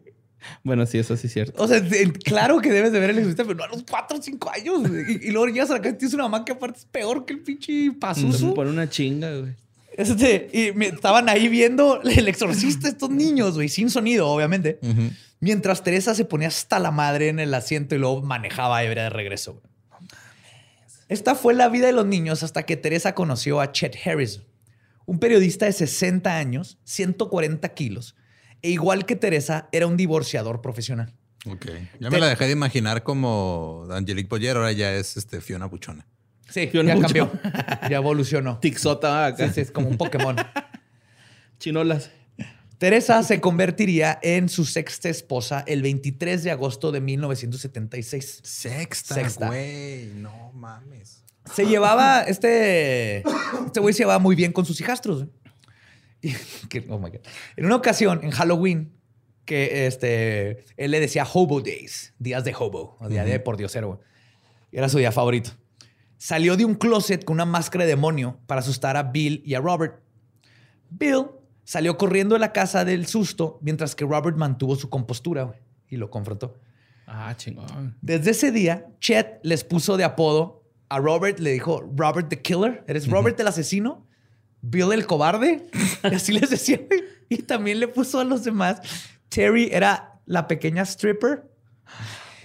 Bueno, sí, eso sí es cierto. O sea, de- claro que debes de ver el Exorcista, pero no a los 4 o 5 años. güey. Y, y luego llegas a la casa y tienes una mamá que aparte es peor que el pinche pasuso. Por una chinga, güey. Este, y me- estaban ahí viendo el exorcista estos niños, güey, sin sonido, obviamente. Mientras Teresa se ponía hasta la madre en el asiento y luego manejaba ebria de regreso. güey. Esta fue la vida de los niños hasta que Teresa conoció a Chet Harris, un periodista de 60 años, 140 kilos, e igual que Teresa, era un divorciador profesional. Ok. Ya me la dejé de imaginar como Angelique Boyer, ahora ya es este Fiona Buchona. Sí, ya cambió. Ya evolucionó. Tixota acá. Sí, sí, es como un Pokémon. Chinolas. Teresa se convertiría en su sexta esposa el 23 de agosto de 1976. Sexta, Sexta. güey. No mames. Se llevaba, este, este güey se llevaba muy bien con sus hijastros. oh my God. En una ocasión, en Halloween, que este, él le decía Hobo Days, días de hobo, o día de por diosero. Era su día favorito. Salió de un closet con una máscara de demonio para asustar a Bill y a Robert. Bill salió corriendo de la casa del susto mientras que Robert mantuvo su compostura y lo confrontó. Ah, chingón. Desde ese día, Chet les puso de apodo a Robert, le dijo Robert the Killer, eres Robert el asesino, Bill el cobarde, y así les decía. Y también le puso a los demás, Terry era la pequeña stripper.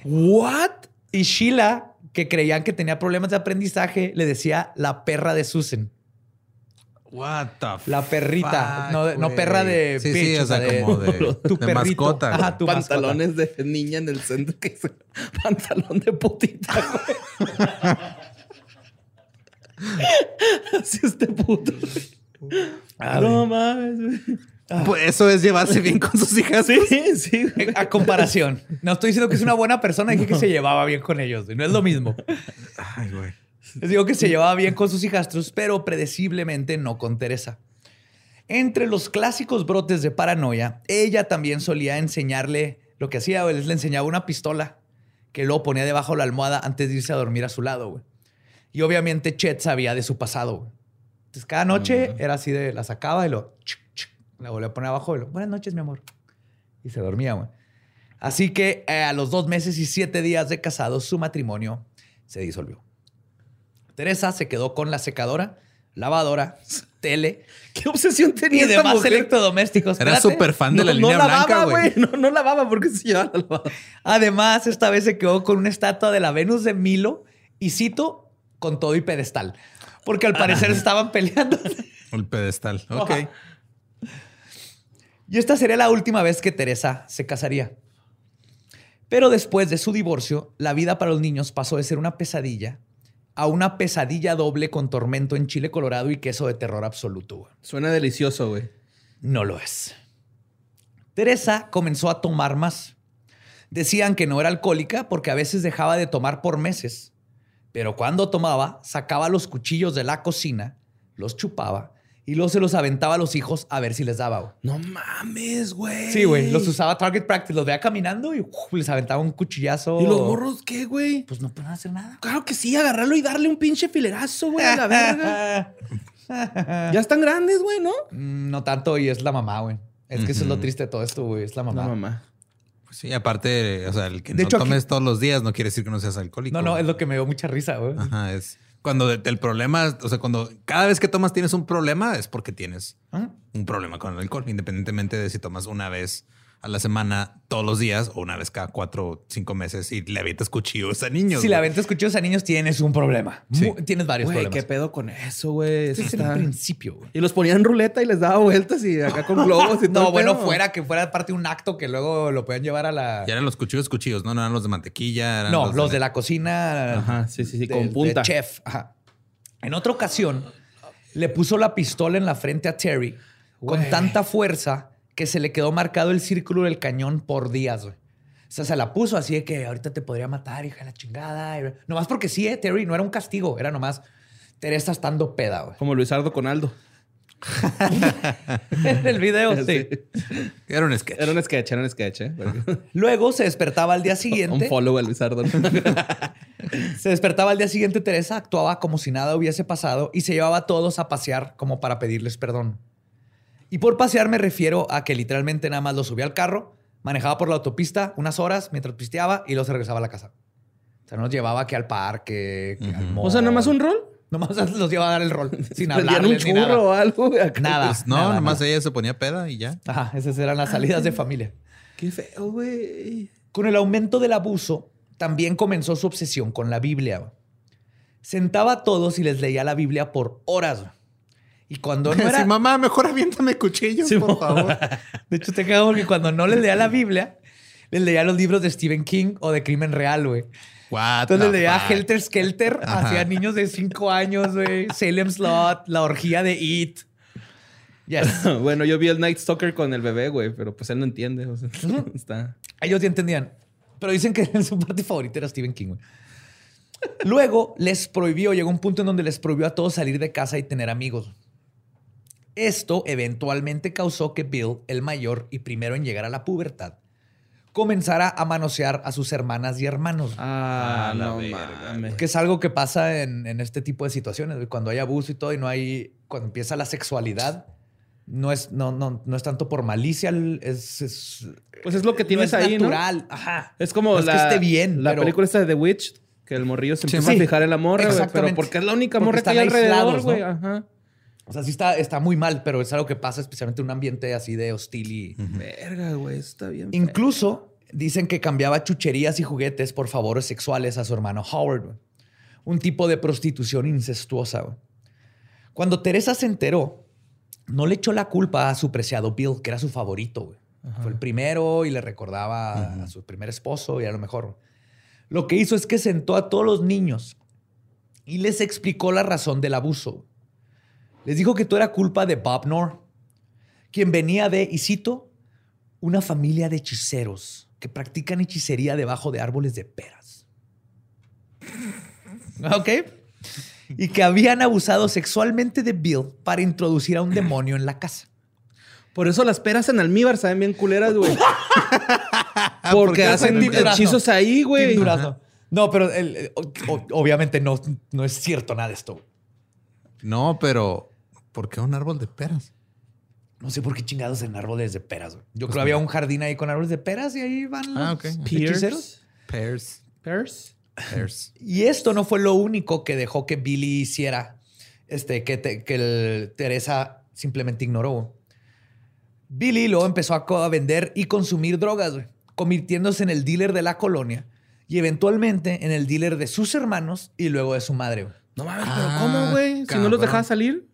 What? Y Sheila, que creían que tenía problemas de aprendizaje, le decía la perra de Susan. What the La perrita, fuck, no, no perra de Sí, sí, bitch, o sea, de- como de, tu de mascota. Ajá, tu mascota. Pantalones de niña en el centro. Que es pantalón de putita, güey. Así este puto. No mames, güey. Pues eso es llevarse bien con sus hijas. Sí, sí. A comparación. No estoy diciendo que es una buena persona, dije que se llevaba bien con ellos. No es lo mismo. Ay, güey. Les digo que se llevaba bien con sus hijastros, pero predeciblemente no con Teresa. Entre los clásicos brotes de paranoia, ella también solía enseñarle lo que hacía, les le enseñaba una pistola que luego ponía debajo de la almohada antes de irse a dormir a su lado, güey. Y obviamente Chet sabía de su pasado, güey. Entonces cada noche era así de, la sacaba y lo, chuc, la volvía a poner abajo y lo, buenas noches, mi amor. Y se dormía, güey. Así que eh, a los dos meses y siete días de casados, su matrimonio se disolvió. Teresa se quedó con la secadora, lavadora, tele ¿Qué obsesión y tenía esta demás mujer? electrodomésticos. Era súper fan de la línea no blanca, lavaba, güey. No, no lavaba porque se llevaba la lavada. Además, esta vez se quedó con una estatua de la Venus de Milo y cito con todo y pedestal. Porque al parecer estaban peleando. El pedestal. Ok. Y esta sería la última vez que Teresa se casaría. Pero después de su divorcio, la vida para los niños pasó de ser una pesadilla a una pesadilla doble con tormento en chile colorado y queso de terror absoluto. güey. Suena delicioso, güey. No lo es. Teresa comenzó a tomar más. Decían que no era alcohólica porque a veces dejaba de tomar por meses. Pero cuando tomaba, sacaba los cuchillos de la cocina, los chupaba y luego se los aventaba a los hijos a ver si les daba. güey. No mames, güey. Sí, güey. Los usaba target practice. Los veía caminando y uf, les aventaba un cuchillazo. ¿Y los morros qué, güey? Pues no pueden hacer nada. Claro que sí, agarrarlo y darle un pinche filerazo, güey, a la verga. ya están grandes, güey, ¿no? Mm, no tanto y es la mamá, güey. Es que eso es lo triste de todo esto, güey. Es la mamá. La mamá. Pues sí, aparte, o sea, el que De no hecho, aquí- tomes todos los días no quiere decir que no seas alcohólico. No, no, es lo que me dio mucha risa, güey. Ajá, es cuando el problema, o sea, cuando cada vez que tomas tienes un problema, es porque tienes Ajá. un problema con el alcohol, independientemente de si tomas una vez a la semana, todos los días, o una vez cada cuatro o cinco meses y le avientas cuchillos a niños. Si la güey. ventas cuchillos a niños, tienes un problema. Sí. Tienes varios Güey, problemas. ¿qué pedo con eso, güey? Es el está- principio, güey. Y los ponían en ruleta y les daba vueltas y acá con globos y todo. No, bueno, pedo. fuera que fuera parte de un acto que luego lo puedan llevar a la. Ya eran los cuchillos, cuchillos, no, no eran los de mantequilla. Eran No, los de la cocina. Ajá, sí, sí, sí, de- con de punta. chef. Ajá. En otra ocasión, le puso la pistola en la frente a Terry con tanta fuerza que se le quedó marcado el círculo del cañón por días, güey. O sea, se la puso así de que ahorita te podría matar, hija de la chingada. Y- Nomás porque sí, eh, Terry, no era un castigo, era nomás Teresa estando peda, güey. Como Luisardo con Aldo. en el video, sí. Era un sketch. Era un sketch, era un sketch, ¿eh? Luego se despertaba al día un siguiente. follow a Luisardo. Se despertaba al día siguiente, Teresa actuaba como si nada hubiese pasado y se llevaba a todos a pasear como para pedirles perdón. Y por pasear me refiero a que literalmente nada más lo subía al carro, manejaba por la autopista unas horas mientras pisteaba y luego se regresaba a la casa. O sea, no nos llevaba aquí al parque, que al o sea, mall. nada más un rol. Nomás los lleva a dar el rol sin hablar un churro o algo. Nada. Pues no, nada, nomás nada. ella se ponía peda y ya. Ajá, esas eran las salidas de familia. Qué feo, güey. Con el aumento del abuso, también comenzó su obsesión con la Biblia. Sentaba a todos y les leía la Biblia por horas. Y cuando no era... Sí, mamá, mejor aviéntame cuchillos, Sí, por favor. De hecho, te cago porque cuando no les leía la Biblia, les leía los libros de Stephen King o de Crimen Real, güey. What Entonces les leía? Helter Skelter hacia niños de 5 años, güey. Salem Slot, la orgía de It. Yes. bueno, yo vi el Night Stalker con el bebé, güey, pero pues él no entiende. o sea, está. Ellos ya entendían. Pero dicen que su parte favorita era Stephen King. güey. Luego les prohibió, llegó un punto en donde les prohibió a todos salir de casa y tener amigos. Esto eventualmente causó que Bill, el mayor y primero en llegar a la pubertad, comenzara a manosear a sus hermanas y hermanos. Ah, Ah, no mames. Que es algo que pasa en, en este tipo de situaciones. Cuando hay abuso y todo y no hay... Cuando empieza la sexualidad, no es, no, no, no es tanto por malicia, es... es Pues es lo que tienes no es ahí, ¿no? natural. Ajá. Es como No es la, que esté bien, la pero- película esta de The Witch, que el morrillo se empieza Sí. a fijar en la morra, güey. Pero porque es la única Porque morra que hay alrededor, güey. ¿no? Ajá. O sea, sí está, está muy mal, pero es algo que pasa especialmente en un ambiente así de hostil y... Verga, güey, está bien. feo. Incluso dicen que cambiaba chucherías y juguetes por favores sexuales a su hermano Howard. Un tipo de prostitución incestuosa. güey. Cuando Teresa se enteró, no le echó la culpa a su preciado Bill, que era su favorito. güey. Fue el primero y le recordaba a su primer esposo y a lo mejor. Lo que hizo es que sentó a todos los niños y les explicó la razón del abuso. Les dijo que todo era culpa de Bob Knorr, quien venía de, y cito, una familia de hechiceros que practican hechicería debajo de árboles de peras. ¿Ok? Y que habían abusado sexualmente de Bill para introducir a un demonio en la casa. Por eso las peras en almíbar saben bien culeras, güey. Porque hacen hechizos ahí, güey. No, pero el- o- obviamente no, no es cierto nada de esto. No, pero ¿por qué un árbol de peras? No sé por qué chingados en árboles de peras. güey. Yo creo que había un jardín ahí con árboles de peras y ahí van los Ah, hechiceros. Pears. Pears. Pears. Y esto no fue lo único que dejó que Billy hiciera, este, que, te- que el- Teresa simplemente ignoró. Billy luego empezó a, vender y consumir drogas, güey, convirtiéndose en el dealer de la colonia y eventualmente en el dealer de sus hermanos y luego de su madre. güey. No mames, pero Ah, ¿cómo, güey? Si no los dejaba salir.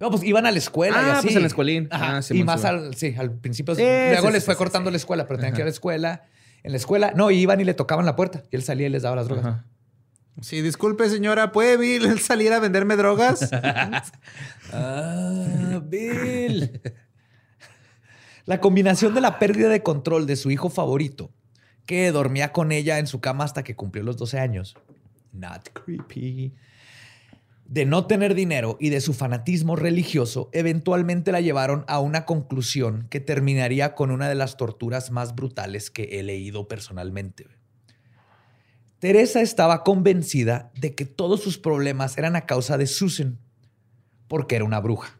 No, pues iban a la escuela y Ah, así. pues en la escuelín. Ajá. Ah, sí, y más al, sí, al principio. Sí, luego sí, les fue cortando la escuela, pero tenían que ir a la escuela. En la escuela, no, iban y le tocaban la puerta. Y él salía y les daba las drogas. Ajá. Sí, disculpe, señora, ¿puede Bill salir a venderme drogas? Ah, Bill. La combinación de la pérdida de control de su hijo favorito, que dormía con ella en su cama hasta que cumplió los 12 años, not creepy, de no tener dinero y de su fanatismo religioso, eventualmente la llevaron a una conclusión que terminaría con una de las torturas más brutales que he leído personalmente. Teresa estaba convencida de que todos sus problemas eran a causa de Susan, porque era una bruja.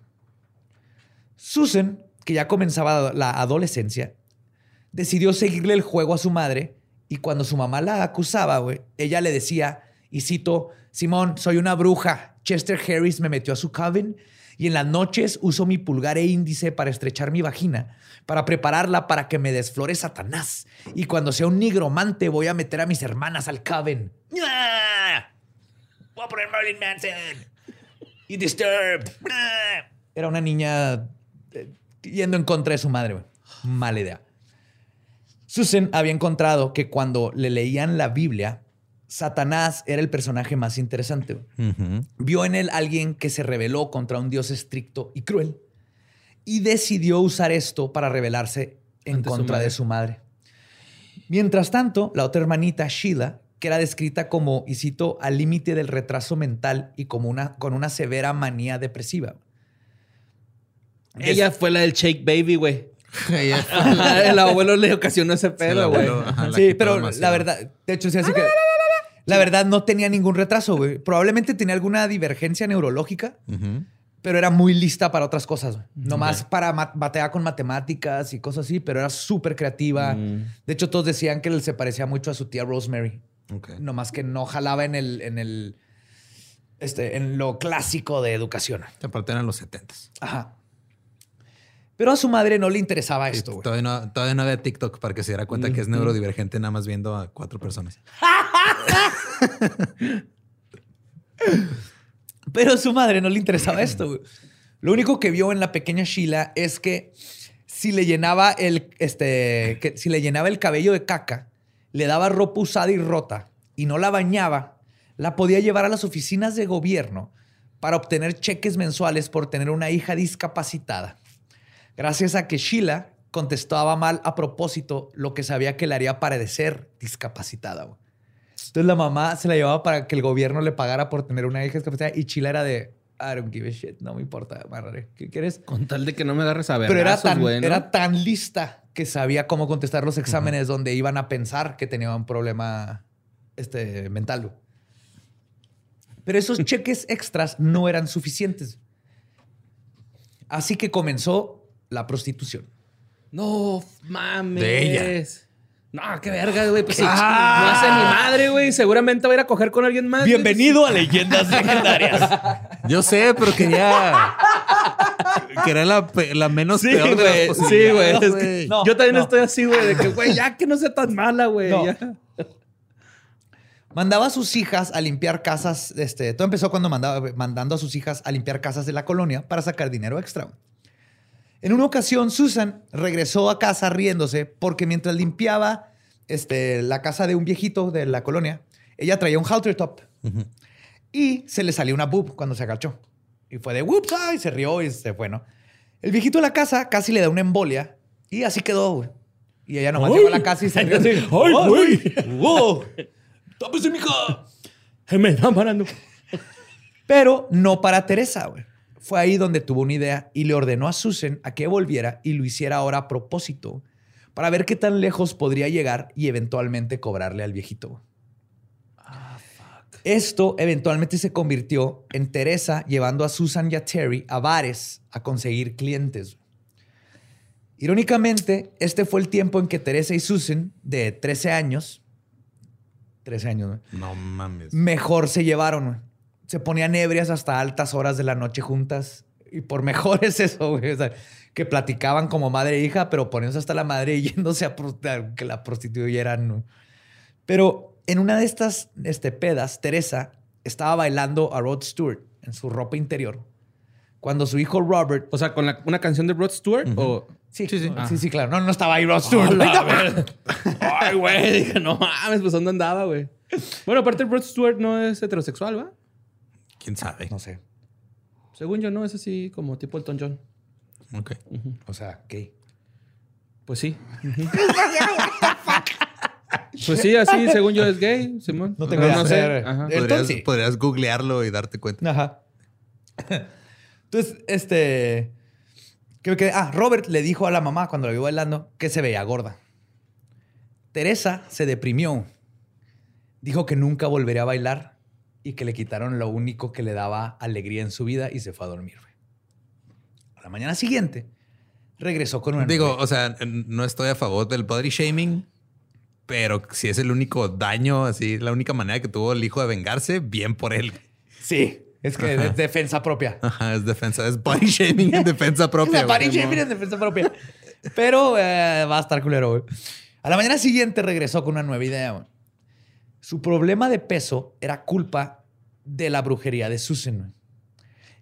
Susan, que ya comenzaba la adolescencia, decidió seguirle el juego a su madre y cuando su mamá la acusaba, ella le decía, y cito, Simón, soy una bruja. Chester Harris me metió a su coven y en las noches uso mi pulgar e índice para estrechar mi vagina, para prepararla para que me desflore Satanás. Y cuando sea un nigromante voy a meter a mis hermanas al. ¡Ah! Voy a poner Marilyn Manson y Disturbed. Era una niña eh, yendo en contra de su madre. Mala idea. Susan había encontrado que cuando le leían la Biblia, Satanás era el personaje más interesante. Vio en él alguien que se rebeló contra un Dios estricto y cruel y decidió usar esto para rebelarse en Ante contra de su madre. Mientras tanto, la otra hermanita, Sheila, que era descrita como, y cito, al límite del retraso mental y como una, con una severa manía depresiva. Ella fue la del Shake Baby, güey. El abuelo le ocasionó ese pedo, güey. abuelo, ajá, la Sí, pero demasiado. la verdad, de hecho, sí, así que. La verdad, no tenía ningún retraso, güey. Probablemente tenía alguna divergencia neurológica, pero era muy lista para otras cosas. güey. Nomás para batear con matemáticas y cosas así, pero era súper creativa. Mm. De hecho, todos decían que él se parecía mucho a su tía Rosemary. Ok. Nomás que no jalaba en el, en el, este, en lo clásico de educación. Aparte eran los 70 Ajá. Pero a su madre no le interesaba esto. Todavía no, todavía no había TikTok para que se diera cuenta que es neurodivergente nada más viendo a cuatro personas. Pero a su madre no le interesaba esto, güey. Lo único que vio en la pequeña Sheila es que si le llenaba el, este, que si le llenaba el cabello de caca, le daba ropa usada y rota y no la bañaba, la podía llevar a las oficinas de gobierno para obtener cheques mensuales por tener una hija discapacitada. Gracias a que Sheila contestaba mal a propósito lo que sabía que le haría parecer discapacitada. güey. Entonces la mamá se la llevaba para que el gobierno le pagara por tener una hija discapacitada y Sheila era de, I don't give a shit, no me importa, amarraré. ¿Qué quieres? Con tal de que no me agarres a ver. Pero era tan, era tan lista que sabía cómo contestar los exámenes donde iban a pensar que tenía un problema este, mental. güey. Pero esos cheques extras no eran suficientes. Así que comenzó la prostitución. No mames. De ella. No, qué verga, güey. Pues sí, no hace mi madre, güey. Seguramente va a ir a coger con alguien más. Bienvenido a Leyendas Legendarias. Yo sé, pero quería. que era la, menos Sí, peor de las güey. Sí, güey. Es que güey. No, yo también no. estoy así, güey, de que, güey, ya que no sea tan mala, güey. No. ya. Mandaba a sus hijas a limpiar casas. Este, todo empezó cuando mandaba, mandando a sus hijas a limpiar casas de la colonia para sacar dinero extra. En una ocasión, Susan regresó a casa riéndose porque mientras limpiaba este, la casa de un viejito de la colonia, ella traía un halter top y se le salió una boob cuando se agachó. Y fue de whoops, y se rió y se fue, ¿no? El viejito de la casa casi le da una embolia y así quedó, güey. Y ella nomás llegó a la casa y se rió así. ¡Ay, güey! ¡Wow! ¡Tápese, mija! Me está parando. Pero no para Teresa, güey. Fue ahí donde tuvo una idea y le ordenó a Susan a que volviera y lo hiciera ahora a propósito para ver qué tan lejos podría llegar y eventualmente cobrarle al viejito. Esto eventualmente se convirtió en Teresa llevando a Susan y a Terry a bares a conseguir clientes. Irónicamente, este fue el tiempo en que Teresa y Susan, de 13 años, 13 años, ¿no? No mames. mejor se llevaron. Se ponían ebrias hasta altas horas de la noche juntas. Y por mejor es eso, güey. O sea, que platicaban como madre e hija, pero poniéndose hasta la madre y yéndose a, que la prostituyeran. ¿no? Pero en una de estas este, pedas, Teresa estaba bailando a Rod Stewart en su ropa interior. Cuando su hijo Robert... O sea, con la- una canción de Rod Stewart o. Sí, Sí, sí. sí, sí, claro. No, no estaba ahí Rod Stewart. Hola, a ver. Ay, güey. Dije, no mames, pues ¿dónde andaba, güey? Bueno, aparte, Rod Stewart no es heterosexual, ¿va? ¿Quién sabe? No sé. Según yo, no es así como tipo Elton John. Ok. O sea, ¿qué? Pues sí. pues sí, así, según yo, es gay, Simón. No tengo no sé. Podrías, sí. podrías googlearlo y darte cuenta. Ajá. Entonces, este. Creo que. Ah, Robert le dijo a la mamá cuando la vio bailando que se veía gorda. Teresa se deprimió. Dijo que nunca volvería a bailar y que le quitaron lo único que le daba alegría en su vida y se fue a dormir. A la mañana siguiente regresó con una. Digo, o sea, no estoy a favor del body shaming, pero si es el único daño, así, la única manera que tuvo el hijo de vengarse, bien por él. Sí, es que es defensa propia. Ajá, es defensa, es body shaming en defensa propia. La body shaming en defensa propia. Pero eh, va a estar culero, güey. A la mañana siguiente regresó con una nueva idea, güey. Su problema de peso era culpa de la brujería de Susan.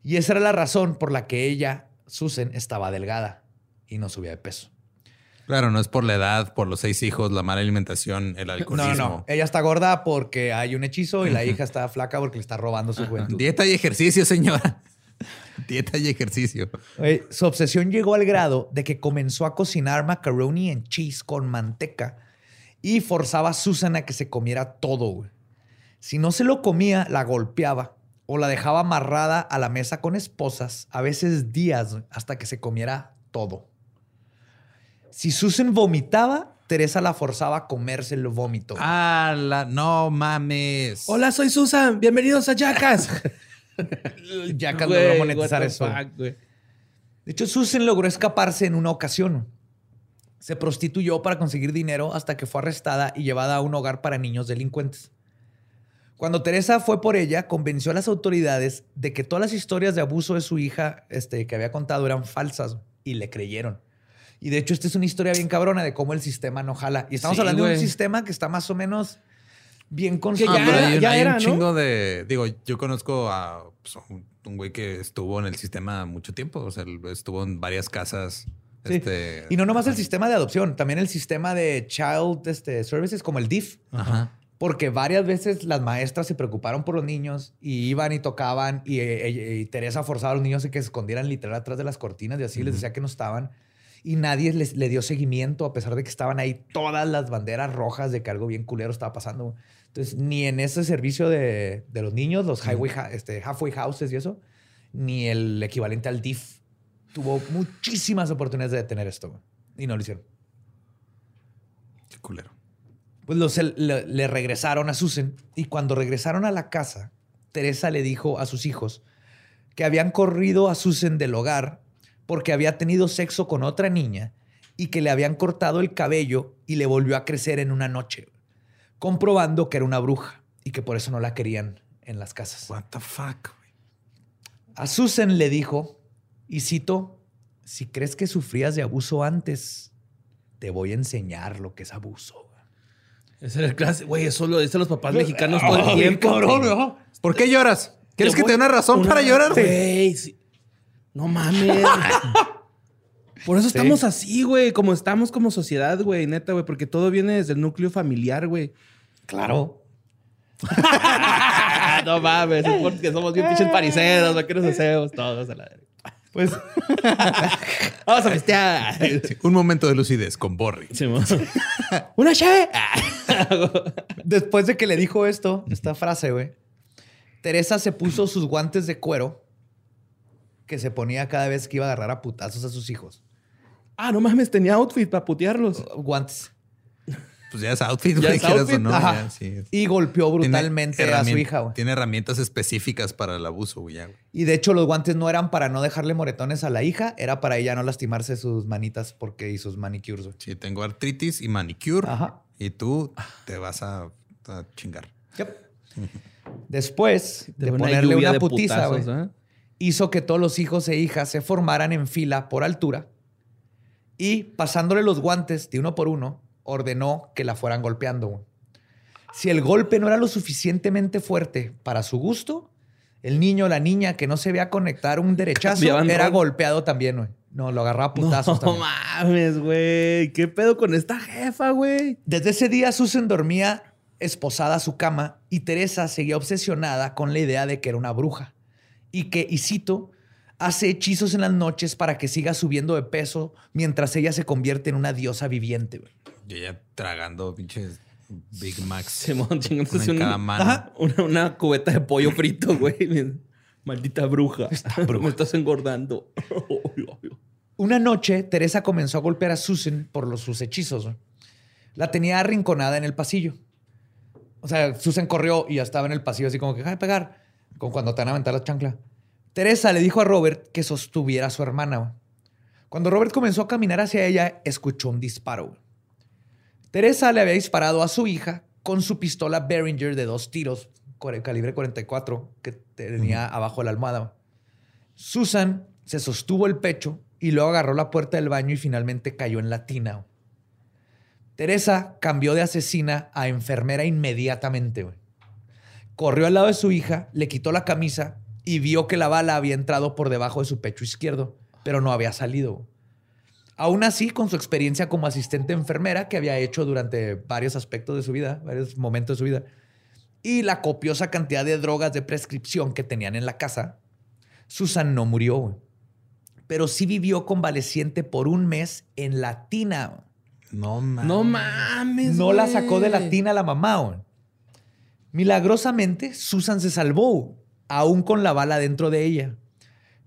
Y esa era la razón por la que ella, Susan, estaba delgada y no subía de peso. Claro, no es por la edad, por los seis hijos, la mala alimentación, el alcoholismo. no, no. Ella está gorda porque hay un hechizo y la hija está flaca porque le está robando su juventud. Dieta y ejercicio, señora. Dieta y ejercicio. Su obsesión llegó al grado de que comenzó a cocinar macaroni en cheese con manteca y forzaba a Susan a que se comiera todo. güey. Si no se lo comía, la golpeaba o la dejaba amarrada a la mesa con esposas, a veces días, hasta que se comiera todo. Si Susan vomitaba, Teresa la forzaba a comerse el vómito. Ah, la, no mames. Hola, soy Susan. Bienvenidos a Jackas. ya que logró monetizar eso. De hecho, Susan logró escaparse en una ocasión. Se prostituyó para conseguir dinero hasta que fue arrestada y llevada a un hogar para niños delincuentes. Cuando Teresa fue por ella, convenció a las autoridades de que todas las historias de abuso de su hija este, que había contado eran falsas y le creyeron. Y de hecho, esta es una historia bien cabrona de cómo el sistema no jala. Y estamos Sí, hablando de un sistema que está más o menos bien construido. Ah, ya pero era- hay un, ya hay un era, ¿no? chingo de. Digo, yo conozco a pues, un, un güey que estuvo en el sistema mucho tiempo. O sea, estuvo en varias casas. Sí. Este, Y no nomás el sistema de adopción, también el sistema de child este, services como el DIF. Ajá. Porque varias veces las maestras se preocuparon por los niños y iban y tocaban y, eh, y Teresa forzaba a los niños a que se escondieran literal atrás de las cortinas y así les decía que no estaban. Y nadie les le dio seguimiento a pesar de que estaban ahí todas las banderas rojas de que algo bien culero estaba pasando. Entonces, ni en ese servicio de, de los niños, los highway, este, halfway houses y eso, ni el equivalente al DIF tuvo muchísimas oportunidades de detener esto. Y no lo hicieron. Qué culero. Pues los, le, le regresaron a Susan y cuando regresaron a la casa, Teresa le dijo a sus hijos que habían corrido a Susan del hogar porque había tenido sexo con otra niña y que le habían cortado el cabello y le volvió a crecer en una noche, comprobando que era una bruja y que por eso no la querían en las casas. What the fuck. A Susan le dijo, y cito, si crees que sufrías de abuso antes, te voy a enseñar lo que es abuso. Ese era el clase, güey, eso lo dicen los papás mexicanos todo el tiempo. cabrón. ¿no? ¿Por qué lloras? ¿Quieres Te que te dé una razón una- para llorar? güey? Sí. No mames. Por eso estamos así, güey, como estamos como sociedad, güey, neta, güey, porque todo viene desde el núcleo familiar, güey. Claro. no mames, es porque somos bien pinches pariseros, ¿no? ¿Qué nos hacemos todos a la verga? Pues Vamos a festear. Un momento de lucidez con Borri. Sí. Una che. después de que le dijo esto, esta frase, güey, Teresa se puso sus guantes de cuero que se ponía cada vez que iba a agarrar a putazos a sus hijos. Ah, no mames, tenía outfit para putearlos. Guantes. Pues ya es outfit, Ya güey. o no, Ajá. ya, sí. Y golpeó brutalmente a su hija, güey. Tiene herramientas específicas para el abuso, güey. Y de hecho, los guantes no eran para no dejarle moretones a la hija, era para ella no lastimarse sus manitas porque y sus manicures, güey. Sí, tengo artritis y manicure. Ajá. Y tú te vas a, a chingar. Yep. Después de, De una ponerle una putiza, güey, ¿eh? hizo que todos los hijos e hijas se formaran en fila por altura y pasándole los guantes de uno por uno, ordenó que la fueran golpeando. Si el golpe no era lo suficientemente fuerte para su gusto, el niño o la niña que no se veía conectar un derechazo Cambiaban era rol. golpeado también, güey. No, lo agarraba a putazos No también. mames, güey. ¿Qué pedo con esta jefa, güey? Desde ese día Susan dormía esposada a su cama y Teresa seguía obsesionada con la idea de que era una bruja y que, y cito, hace hechizos en las noches para que siga subiendo de peso mientras ella se convierte en una diosa viviente. güey. Yo ya tragando pinches Big Macs. Simón, una chingándose en cada una, una, una cubeta de pollo frito, güey. Maldita bruja. Me estás engordando. Una noche, Teresa comenzó a golpear a Susan por los, sus hechizos. güey. La tenía arrinconada en el pasillo. O sea, Susan corrió y ya estaba en el pasillo así como que, ¡ay, pegar! Como cuando te van a aventar la chancla. Teresa le dijo a Robert que sostuviera a su hermana. Cuando Robert comenzó a caminar hacia ella, escuchó un disparo. Teresa le había disparado a su hija con su pistola Behringer de dos tiros, calibre 44, que tenía abajo de la almohada. Susan se sostuvo el pecho y luego agarró la puerta del baño y finalmente cayó en la tina. Teresa cambió de asesina a enfermera inmediatamente. Corrió al lado de su hija, le quitó la camisa y vio que la bala había entrado por debajo de su pecho izquierdo, pero no había salido. Aún así, con su experiencia como asistente enfermera que había hecho durante varios aspectos de su vida, varios momentos de su vida, y la copiosa cantidad de drogas de prescripción que tenían en la casa, Susan no murió, pero sí vivió convaleciente por un mes en la tina. No mames. No mames. No la sacó de la tina la mamá. Milagrosamente, Susan se salvó, aún con la bala dentro de ella.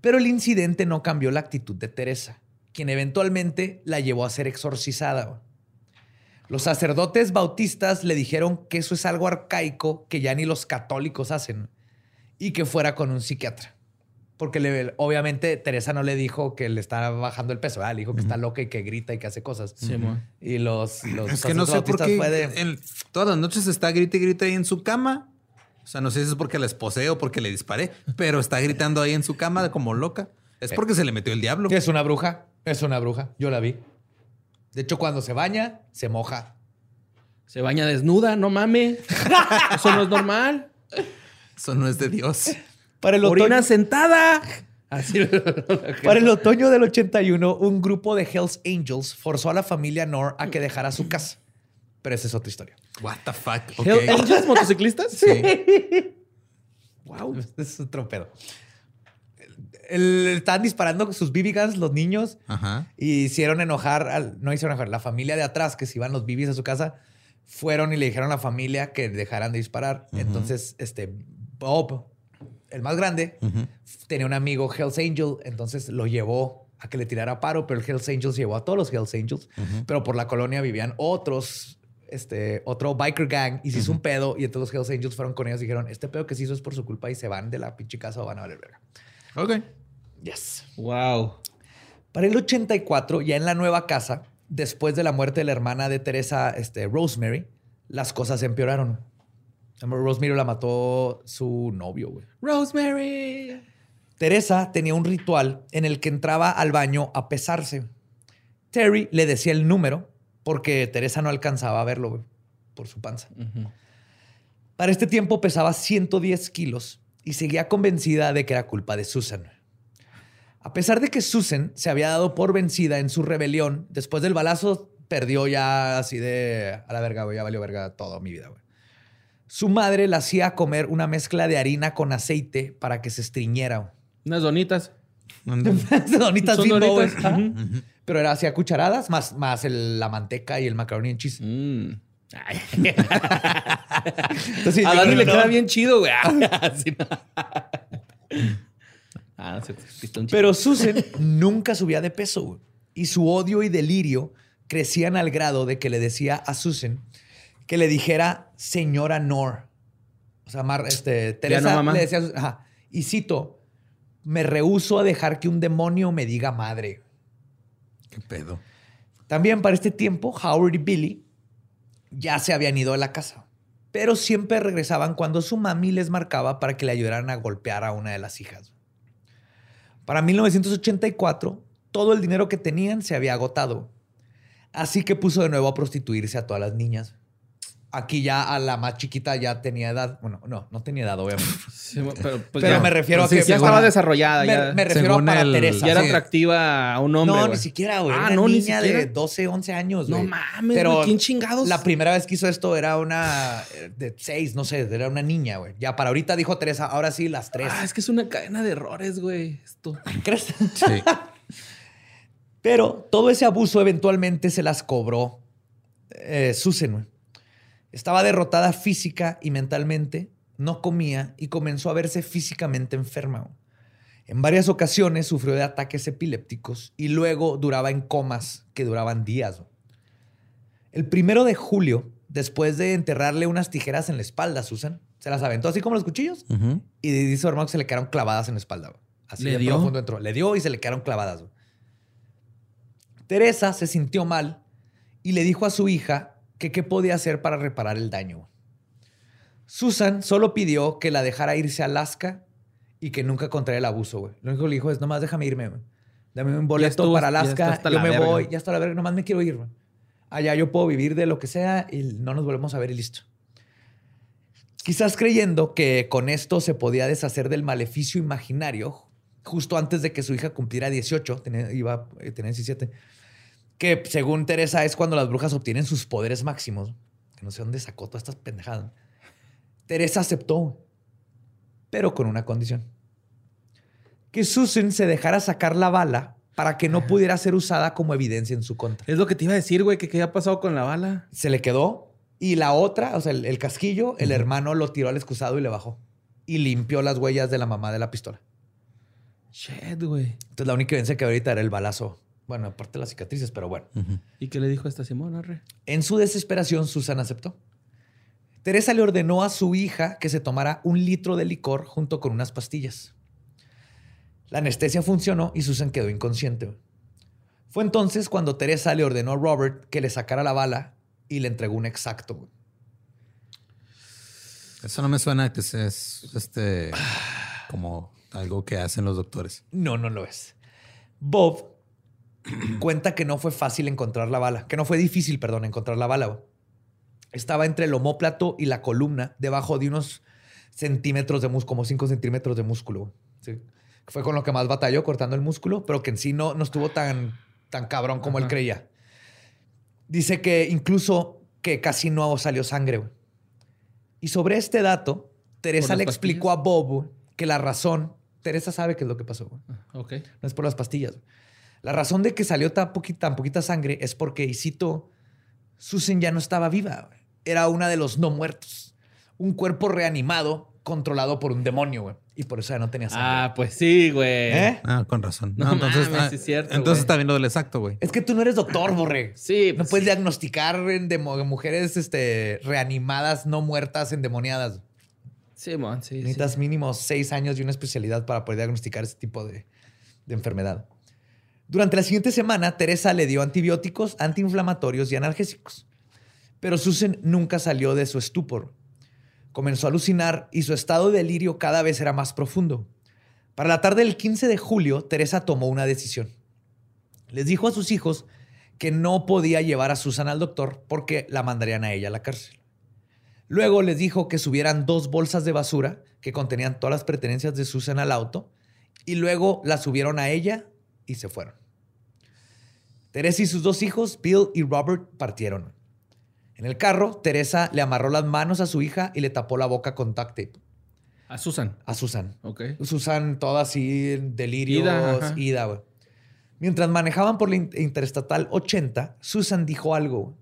Pero el incidente no cambió la actitud de Teresa, quien eventualmente la llevó a ser exorcizada. Los sacerdotes bautistas le dijeron que eso es algo arcaico que ya ni los católicos hacen y que fuera con un psiquiatra. Porque le- obviamente Teresa no le dijo que le está bajando el peso, ¿verdad? le dijo que está loca y que grita y que hace cosas. Simón. Y los, los Es que no sé por sacerdotes qué bautistas fue de- en- todas las noches está grita y grita ahí en su cama. Sea, no sé si es porque la esposé o porque le disparé, pero está gritando ahí en su cama como loca. Es porque se le metió el diablo. Es una bruja. Es una bruja. Yo la vi. De hecho, cuando se baña, se moja. Se baña desnuda, no mames. Eso no es normal. Eso no es de Dios. Para el Orina otoño, sentada. Así. para el otoño del 81, un grupo de Hells Angels forzó a la familia Nor a que dejara su casa. Pero esa es otra historia. What the fuck. Ok. Hell Angels motociclistas? Sí. Wow. Es otro pedo. El- estaban disparando sus BB guns los niños Ajá. y hicieron enojar, al, no hicieron enojar, la familia de atrás que se iban los BBs a su casa, fueron y le dijeron a la familia que dejaran de disparar. Entonces, este, Bob, el más grande, tenía un amigo Hells Angel, entonces lo llevó a que le tirara paro, pero el Hells Angels llevó a todos los Hells Angels, pero por la colonia vivían otros, este, otro biker gang y se hizo un pedo y entonces los Hells Angels fueron con ellos y dijeron, este pedo que se hizo es por su culpa y se van de la pinche casa o van a valer verga. Ok. Yes. Wow. Para el 84, ya en la nueva casa, después de la muerte de la hermana de Teresa, este, Rosemary, las cosas empeoraron. Rosemary la mató su novio, güey. Rosemary. Teresa tenía un ritual en el que entraba al baño a pesarse. Terry le decía el número porque Teresa no alcanzaba a verlo güey, por su panza. Para este tiempo pesaba 110 kilos y seguía convencida de que era culpa de Susan. A pesar de que Susan se había dado por vencida en su rebelión, después del balazo perdió ya así de a la verga, güey, ya valió verga toda mi vida, güey. Su madre la hacía comer una mezcla de harina con aceite para que se estriñera. Unas donitas. donitas Son Bimbo, donitas. Pero era así a cucharadas, más, más el- la manteca y el macaroni en cheese. Mm. Entonces, A Dani le que queda bien chido, güey. Ah, no chido. Pero Susan nunca subía de peso güey. y su odio y delirio crecían al grado de que le decía a Susan que le dijera señora Nor. O sea, Mar- este, Teresa no, mamá. le decía, ajá, y cito, me rehuso a dejar que un demonio me diga madre. ¿Qué pedo? También para este tiempo, Howard y Billy ya se habían ido de la casa, pero siempre regresaban cuando su mami les marcaba para que le ayudaran a golpear a una de las hijas. Para 1984, todo el dinero que tenían se había agotado, así que puso de nuevo a prostituirse a todas las niñas. Aquí ya a la más chiquita ya tenía edad. Bueno, no, no tenía edad, obviamente. Sí, pero pues Pero ya, me refiero a sí, que... ya estaba desarrollada. Me, ya, me refiero a Según para el- Teresa. ya era sí. atractiva a un hombre. no, ni siquiera, güey. Ah, Una no, ni niña de 12, 11 años, No güey. mames, Pero güey, ¿quién chingados? La primera vez que hizo esto era una eh, de 6, no sé, era una niña, güey. Ya para ahorita dijo Teresa, ahora sí, las tres. Ah, es que es una cadena de errores, güey. Esto. ¿Crees? Sí. Pero todo ese abuso eventualmente se las cobró eh, Susan. güey. Estaba derrotada física y mentalmente, no comía y comenzó a verse físicamente enferma. En varias ocasiones sufrió de ataques epilépticos y luego duraba en comas que duraban días. El primero de julio, después de enterrarle unas tijeras en la espalda a Susan, se las aventó así como los cuchillos y dice su hermano que se le quedaron clavadas en la espalda. Así ¿Le de dio? profundo entró. Le dio y se le quedaron clavadas. Teresa se sintió mal y le dijo a su hija que qué podía hacer para reparar el daño. Susan solo pidió que la dejara irse a Alaska y que nunca contraera el abuso. güey. Lo único que le dijo es, nomás déjame irme. güey. Dame un boleto estuvo- para Alaska. Yo la me verga. voy. Ya está la verga. Nomás me quiero ir. güey. Allá yo puedo vivir de lo que sea y no nos volvemos a ver y listo. Quizás creyendo que con esto se podía deshacer del maleficio imaginario, justo antes de que su hija cumpliera 18, tenía, iba, eh, tenía 17, que según Teresa es cuando las brujas obtienen sus poderes máximos, que no sé dónde sacó todas estas pendejadas. Teresa aceptó, pero con una condición. Que Susan se dejara sacar la bala para que no pudiera ser usada como evidencia en su contra. Es lo que te iba a decir, güey, que qué había pasado con la bala. Se le quedó y la otra, o sea, el, el casquillo, el hermano lo tiró al excusado y le bajó. Y limpió las huellas de la mamá de la pistola. Shit, güey. Entonces la única evidencia que ahorita era el balazo. Bueno, aparte de las cicatrices, pero bueno. ¿Y qué le dijo esta Simón, arre? En su desesperación, Susan aceptó. Teresa le ordenó a su hija que se tomara un litro de licor junto con unas pastillas. La anestesia funcionó y Susan quedó inconsciente. Fue entonces cuando Teresa le ordenó a Robert que le sacara la bala y le entregó un exacto. Eso no me suena que sea es este como algo que hacen los doctores. No, no lo es. Bob cuenta que no fue fácil encontrar la bala, que no fue difícil, perdón, encontrar la bala. güey. Estaba entre el homóplato y la columna, debajo de unos centímetros de músculo, como 5 centímetros de músculo. Sí. Fue con lo que más batalló cortando el músculo, pero que en sí no, no estuvo tan, tan cabrón como él creía. Dice que incluso que casi no salió sangre. güey. Y sobre este dato, Teresa le explicó a Bob güey, que la razón, Teresa sabe qué es lo que pasó. güey. Ok. No es por las pastillas. La razón de que salió tan poquita, tan poquita sangre es porque, y cito, Susan ya no estaba viva. Era una de los no muertos. Un cuerpo reanimado controlado por un demonio, güey. Y por eso ya no tenía sangre. Ah, pues sí, güey. ¿Eh? Ah, con razón. No entonces, mames, ah, sí es cierto, entonces está viendo del exacto, güey. Es que tú no eres doctor, Borre. Sí, No pues puedes sí. diagnosticar en demo- mujeres este, reanimadas, no muertas, endemoniadas. Sí, mon, sí, sí. Necesitas mínimo seis años y una especialidad para poder diagnosticar ese tipo de, de enfermedad. Durante la siguiente semana, Teresa le dio antibióticos, antiinflamatorios y analgésicos. Pero Susan nunca salió de su estupor. Comenzó a alucinar y su estado de delirio cada vez era más profundo. Para la tarde del 15 de julio, Teresa tomó una decisión. Les dijo a sus hijos que no podía llevar a Susan al doctor porque la mandarían a ella a la cárcel. Luego les dijo que subieran dos bolsas de basura que contenían todas las pertenencias de Susan al auto y luego la subieron a ella y se fueron. Teresa y sus dos hijos, Bill y Robert, partieron. En el carro, Teresa le amarró las manos a su hija y le tapó la boca con duct tape A Susan. a Susan. Ok. Susan toda así en delirios, Ida, ida, güey. Mientras manejaban por la in- Interestatal 80, Susan dijo algo.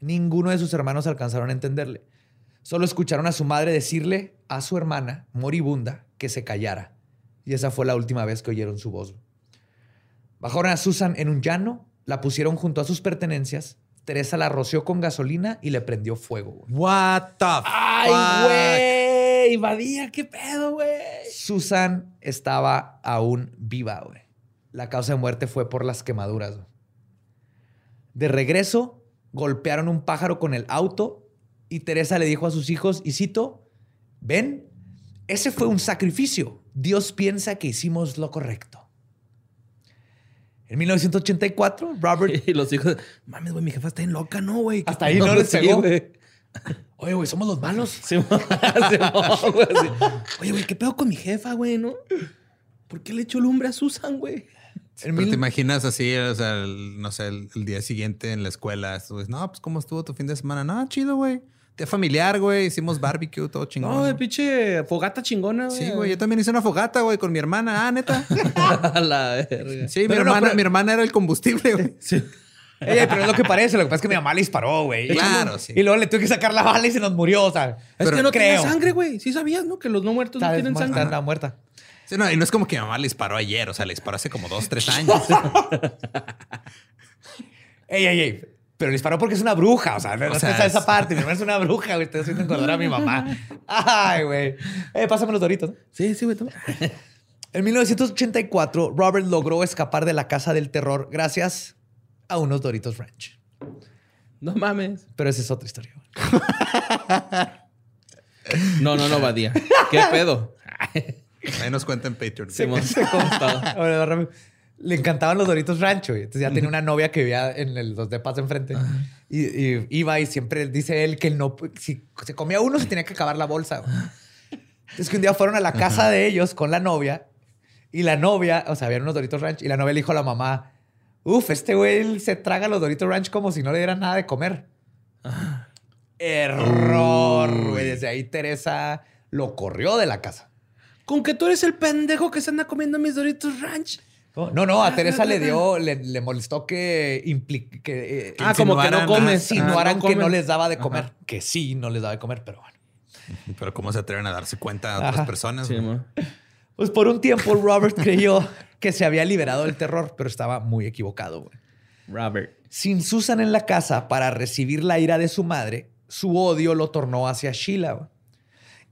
Ninguno de sus hermanos alcanzaron a entenderle. Solo escucharon a su madre decirle a su hermana, moribunda, que se callara. Y esa fue la última vez que oyeron su voz. Bajaron a Susan en un llano, la pusieron junto a sus pertenencias. Teresa la roció con gasolina y le prendió fuego. güey. What the ¡Ay, güey! Badía, qué pedo, güey. Susan estaba aún viva, güey. La causa de muerte fue por las quemaduras. güey. De regreso, golpearon un pájaro con el auto y Teresa le dijo a sus hijos, y cito, ven, ese fue un sacrificio. Dios piensa que hicimos lo correcto. En 1984, Robert... Y los hijos, mames, güey, mi jefa está bien loca, ¿no, güey? ¿Qué Hasta ahí no pedo?" les Sí, pegó. güey. Oye, güey, somos los malos. Sí, mo- sí, mo, güey, sí. Oye, güey, ¿qué pedo con mi jefa, güey, no? ¿Por qué le echó lumbre a Susan, güey? En Pero mil- te imaginas así, o sea, el- no sé, el, el día siguiente en la escuela, güeyes, no, pues cómo estuvo tu fin de semana. No, chido, güey. Familiar, güey. Hicimos barbecue, todo chingón. No, güey, pinche fogata chingona, güey. Sí, güey. Yo también hice una fogata, güey, con mi hermana. Ah, neta. A la verga. Sí, mi Pero no, hermana, pero- mi hermana era el combustible, güey. Sí. Ey, pero es lo que parece. Lo que pasa es que mi mamá le disparó, güey. Claro, sí. Y luego le tuve que sacar la bala y se nos murió. O sea, Es pero que no creo. tiene sangre, güey. Sí sabías, ¿no? Que los no muertos no tienen sangre. está muerta. Sí, no, y no es como que mi mamá le disparó ayer, o sea, le disparó hace como dos, tres años. Ey, ey, ey. Pero le disparó porque es una bruja. O sea, no, sea, esa es- parte. Mi mamá es una bruja, güey. Estoy haciendo acordar a mi mamá. Ay, güey. Eh, pásame los doritos. ¿no? Sí, sí, güey. En 1984, Robert logró escapar de la casa del terror gracias a unos Doritos Ranch. No mames. Pero esa es otra historia. güey. No, no, no, Badía. ¿Qué pedo? Ahí nos cuenta en Patreon. Simón. Ahora, rápido. Le encantaban los Doritos Rancho. güey. Entonces ya tenía una novia que vivía en el- los de enfrente. Y, y iba y siempre dice él que no, si se comía uno se tenía que acabar la bolsa. Entonces que un día fueron a la casa de ellos con la novia y la novia, o sea, habían unos Doritos Ranch y la novia le dijo a la mamá, uf, este güey se traga los Doritos Ranch como si no le dieran nada de comer. Error, güey. Desde ahí Teresa lo corrió de la casa. Con que tú eres el pendejo que se anda comiendo mis Doritos Ranch. No, no, a Teresa le dio, le, le molestó que, impli- que, eh, Ah, como que no comes. insinuaran Ah, no que no les daba de comer. Que sí, no les daba de comer, pero bueno. Pero ¿cómo se atreven a darse cuenta a otras Ajá. personas? Sí. Pues por un tiempo Robert creyó que se había liberado del terror, pero estaba muy equivocado. güey. Robert. Sin Susan en la casa para recibir la ira de su madre, su odio lo tornó hacia Sheila. güey.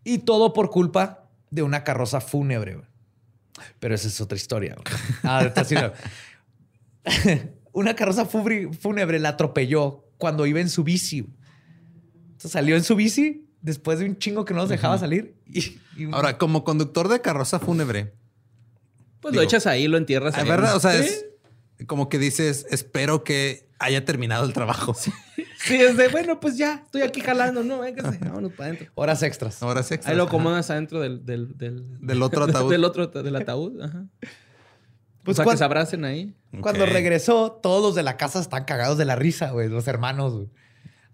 Y todo por culpa de una carroza fúnebre. güey. Pero esa es otra historia. Ah, está así, no. una carroza fúnebre la atropelló cuando iba en su bici. Entonces salió en su bici después de un chingo que no nos dejaba salir. Y, y un- Ahora, como conductor de carroza fúnebre, Pues lo echas ahí, lo entierras es verdad, o sea, ¿Sí? es como que dices, espero que haya terminado el trabajo. Sí, es de, bueno, pues ya, estoy aquí jalando, ¿no? Véngase, vámonos para adentro. horas extras. Ahora es extra. Ahí lo acomodas adentro del, del, del, Del otro ataúd. del otro del ataúd. Ajá. Pues o sea, cuan- que se abracen ahí. Cuando regresó, todos los de la casa están cagados de la risa, güey, los hermanos. güey.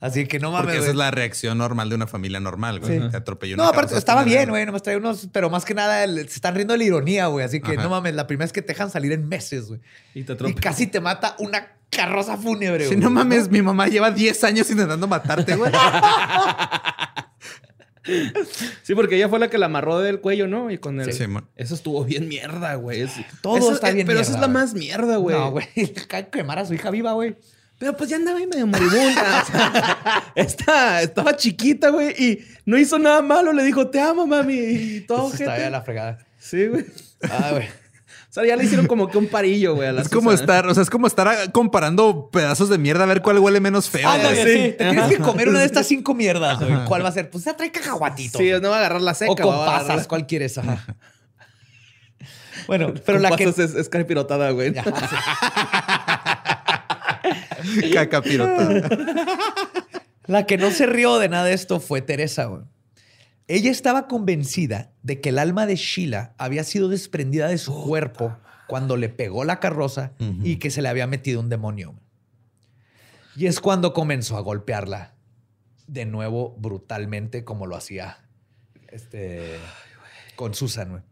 Así que no mames. Porque esa es la reacción normal de una familia normal, güey. Sí. Te atropelló No, aparte estaba bien, güey. Nomás traía unos, pero más que nada el- se están riendo de la ironía, güey. Así que Ajá. no mames, la primera vez que te dejan salir en meses, güey. Y te Y atropellan. casi te mata una carroza fúnebre, Sí, güey. no mames, mi mamá lleva 10 años intentando matarte, güey. Sí, porque ella fue la que la amarró del cuello, ¿no? Y con el... Sí, eso estuvo bien mierda, güey. Es- Todo eso- está eh, bien Pero esa es mierda, la güey. más mierda, güey. No, güey. Quemar a su hija viva, güey. Pero pues ya andaba ahí medio moribunda. o sea, esta- estaba chiquita, güey, y no hizo nada malo. Le dijo, te amo, mami. Y todo, Eso está gente. ya la fregada. Sí, güey. Ah, güey. O sea, ya le hicieron como que un parillo, güey. a la Es como estar, o sea, es como estar comparando pedazos de mierda a ver cuál huele menos feo. Ándale, güey. sí. Te tienes que comer una de estas cinco mierdas, güey. ¿Cuál va a ser? Pues ya trae cacahuatito. Sí, no va a agarrar la seca. o con va a agarrar pasas. la- ¿Cuál quieres? Ajá. Bueno, pero con la que... pasas es, es caripirotada, güey. Caca pirotada. La que no se rió de nada de esto fue Teresa, güey. Ella estaba convencida de que el alma de Sheila había sido desprendida de su cuerpo cuando le pegó la carroza y que se le había metido un demonio. Y es cuando comenzó a golpearla de nuevo brutalmente como lo hacía este, con Susan.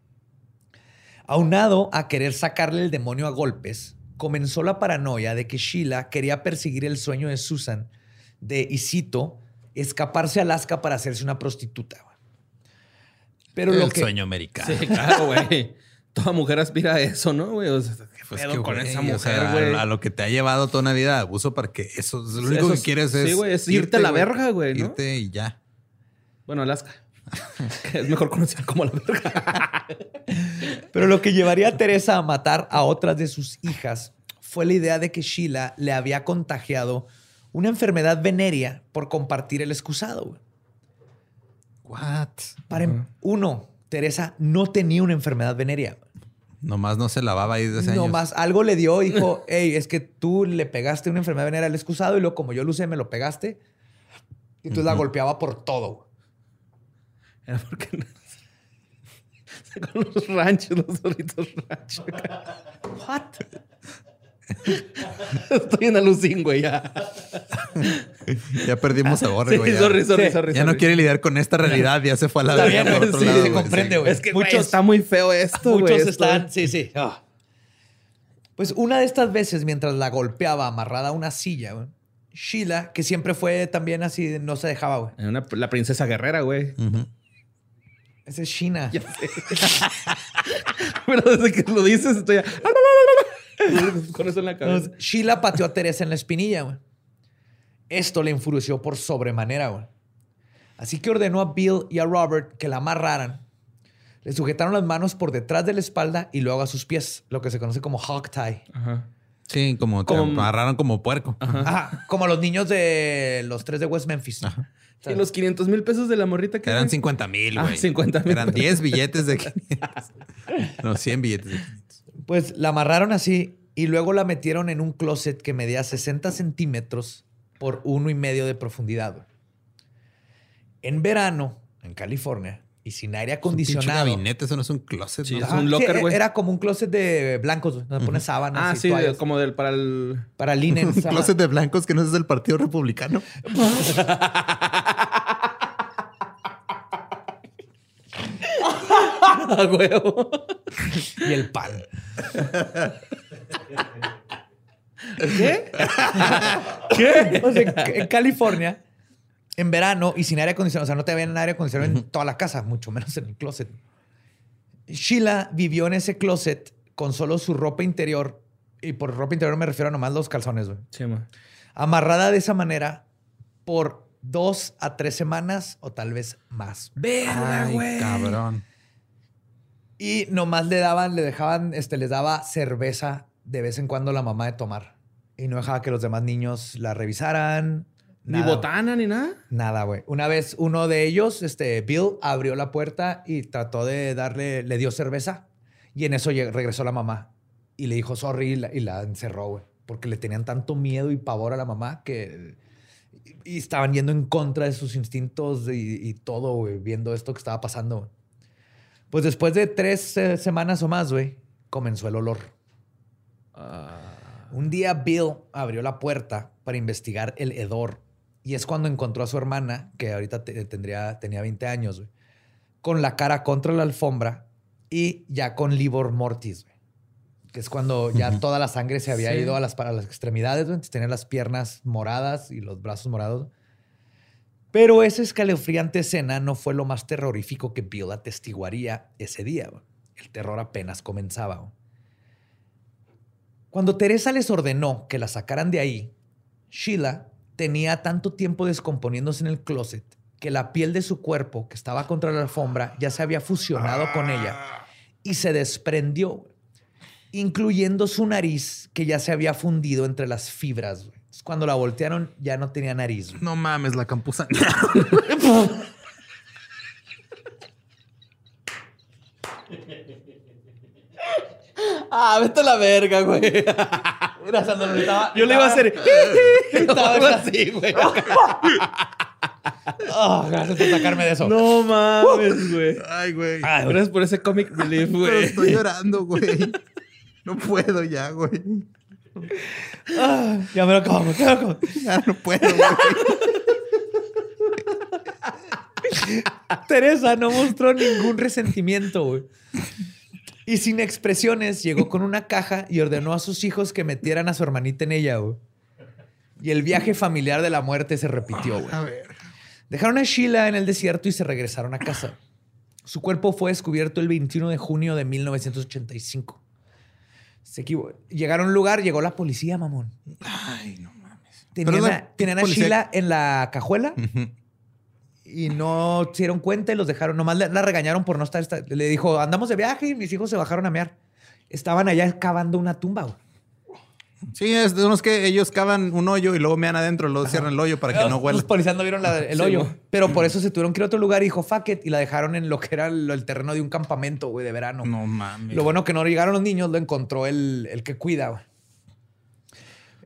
Aunado a querer sacarle el demonio a golpes, comenzó la paranoia de que Sheila quería perseguir el sueño de Susan de, y cito, escaparse a Alaska para hacerse una prostituta. Güey. Pero lo el que... sueño americano. Sí, claro, güey. Toda mujer aspira a eso, ¿no, güey? O sea, ¿qué Pues que, con güey, esa o mujer, sea, güey? a, a lo que te ha llevado toda una vida abuso para que eso es lo único Eso que es- quieres es sí, güey, es irte a la verga, güey, ¿no? Irte y ya. Bueno, Alaska. es mejor conocida como la verga. Pero lo que llevaría a Teresa a matar a otras de sus hijas fue la idea de que Sheila le había contagiado una enfermedad venérea por compartir el excusado. What? Para em- uno, Teresa no tenía una enfermedad venérea. Nomás no se lavaba ahí desde años. No más, algo le dio, dijo, hey, es que tú le pegaste una enfermedad venérea al excusado y luego como yo lo usé, me lo pegaste. Y entonces la golpeaba por todo. Era porque... con los ranchos, los zorritos ranchos. What? Estoy en alucín, güey, ya. Ya perdimos a Borre, Sí, güey. ya. sorry, sorry, Sí. sorry. Ya no quiere lidiar con esta realidad. Ya se fue a la Está verga bien, por otro sí, lado, se güey, comprende, sí. güey. Es que, güey, Muchos- está muy feo esto, güey. Muchos esto. están, sí, sí. Ah. Pues una de estas veces, mientras la golpeaba amarrada a una silla, güey, Sheila, que siempre fue también así, no se dejaba, güey. Una- la princesa guerrera, güey. Ujú. Esa es Sheena. Pero desde que lo dices, estoy ya... Con eso en la cabeza. Entonces, Sheila pateó a Teresa en la espinilla, güey. Esto le enfureció por sobremanera, güey. Así que ordenó a Bill y a Robert que la amarraran. Le sujetaron las manos por detrás de la espalda y luego a sus pies, lo que se conoce como hog tie. Ajá. Sí, como te Como- amarraron como puerco. Ajá, como los niños de los tres de West Memphis. Y los 500 mil pesos de la morrita que Eran 50 mil, Ah, güey. 50,000. Eran 10 billetes de 500. No, 100 billetes de 500. Pues la amarraron así y luego la metieron en un closet que medía 60 centímetros por uno y medio de profundidad. güey. En verano, en California, y sin aire Un pinche acondicionado. gabinete, eso no es un closet. Sí, ¿no? es un locker, sí, güey. Era como un closet de blancos, güey, donde pones sábanas Ah, y sí, toallas como del para el. para linen. Un closet de blancos que no es del Partido Republicano. Ah, huevo. y el pan. ¿Qué? O sea, en California, en verano y sin aire acondicionado, o sea, no te habían aire acondicionado en toda la casa, mucho menos en el closet. Sheila vivió en ese closet con solo su ropa interior, y por ropa interior me refiero a nomás los calzones, güey. Sí, ma. Amarrada de esa manera por dos a tres semanas o tal vez más. Verga, Ay, güey. cabrón. Y nomás le daban, le dejaban, este, les daba cerveza de vez en cuando la mamá de tomar. Y no dejaba que los demás niños la revisaran. Ni botana, ni nada. Nada, güey. Una vez uno de ellos, este, Bill, abrió la puerta y trató de darle, le dio cerveza. Y en eso regresó la mamá y le dijo sorry y la, y la encerró, güey. Porque le tenían tanto miedo y pavor a la mamá que... Y estaban yendo en contra de sus instintos y, y todo, güey, viendo esto que estaba pasando. Pues después de tres eh, semanas o más, güey, comenzó el olor. Un día Bill abrió la puerta para investigar el hedor y es cuando encontró a su hermana, que ahorita te- tendría, tenía 20 años, güey, con la cara contra la alfombra y ya con livor mortis, güey. Que es cuando ya toda la sangre se había Sí. ido a las, para las extremidades, güey. Tenía las piernas moradas y los brazos morados. Pero esa escalofriante escena no fue lo más terrorífico que Bill atestiguaría ese día. El terror apenas comenzaba. Cuando Teresa les ordenó que la sacaran de ahí, Sheila tenía tanto tiempo descomponiéndose en el closet que la piel de su cuerpo, que estaba contra la alfombra, ya se había fusionado con ella y se desprendió, incluyendo su nariz, que ya se había fundido entre las fibras. Entonces, Cuando la voltearon, ya no tenía nariz. güey. No mames, la campusa. Ah, vete a la verga, güey. Mira, Sandro, estaba- Yo le iba a hacer. Estaba así, güey. Ah, gracias por sacarme de eso. No mames, güey. Ay, güey. Ay. Gracias por ese comic relief, Pero güey. estoy llorando, güey. No puedo ya, güey. Ah, ya me lo acabamos, ya me lo acabamos. Ya no puedo, güey. Teresa no mostró ningún resentimiento, güey. Y sin expresiones, llegó con una caja y ordenó a sus hijos que metieran a su hermanita en ella, güey. Y el viaje familiar de la muerte se repitió, güey. A ver. Dejaron a Sheila en el desierto y se regresaron a casa. Su cuerpo fue descubierto el 21 de junio de 1985. Se equivo- Llegaron a un lugar, llegó la policía, mamón. Ay, no mames. Tenían, la a, tenían a Sheila en la cajuela y no se dieron cuenta y los dejaron. Nomás la, la regañaron por no estar, esta- Le dijo, andamos de viaje y mis hijos se bajaron a mear. Estaban allá cavando una tumba. güey. Sí, es de unos que ellos cavan un hoyo y luego mean adentro, luego cierran el hoyo para que no Los huela. policías no vieron la- el Sí, hoyo. güey. Pero por eso se tuvieron que ir a otro lugar y dijo, fuck it. Y la dejaron en lo que era el, el terreno de un campamento, güey, de verano. No mames. Lo bueno que no llegaron los niños, lo encontró el, el que cuida. güey.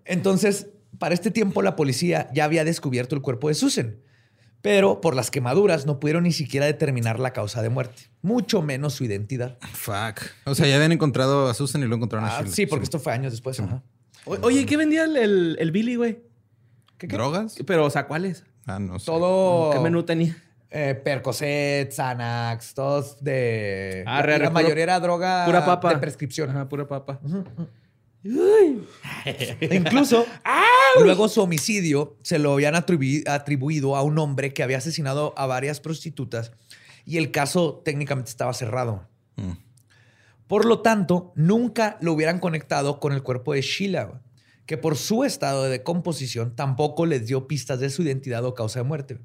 Entonces, para este tiempo, la policía ya había descubierto el cuerpo de Susan. Pero por las quemaduras no pudieron ni siquiera determinar la causa de muerte, mucho menos su identidad. Fuck. O sea, ya habían encontrado a Susan y lo encontraron a Ah, Sheila. sí, porque esto fue años después. ajá. O- Oye, ¿qué vendía el, el, el Billy, güey? ¿Drogas? Pero, o sea, ¿cuáles? Ah, no sé. Todo. ¿Qué menú tenía? Eh, Percocet, Xanax, todos de. Ah, la, re, re, la puro- mayoría era droga Pura papa. de prescripción. Ajá, pura papa. E incluso, luego su homicidio se lo habían atribu- atribuido a un hombre que había asesinado a varias prostitutas y el caso técnicamente estaba cerrado. Mm. Por lo tanto, nunca lo hubieran conectado con el cuerpo de Sheila, que por su estado de decomposición tampoco les dio pistas de su identidad o causa de muerte.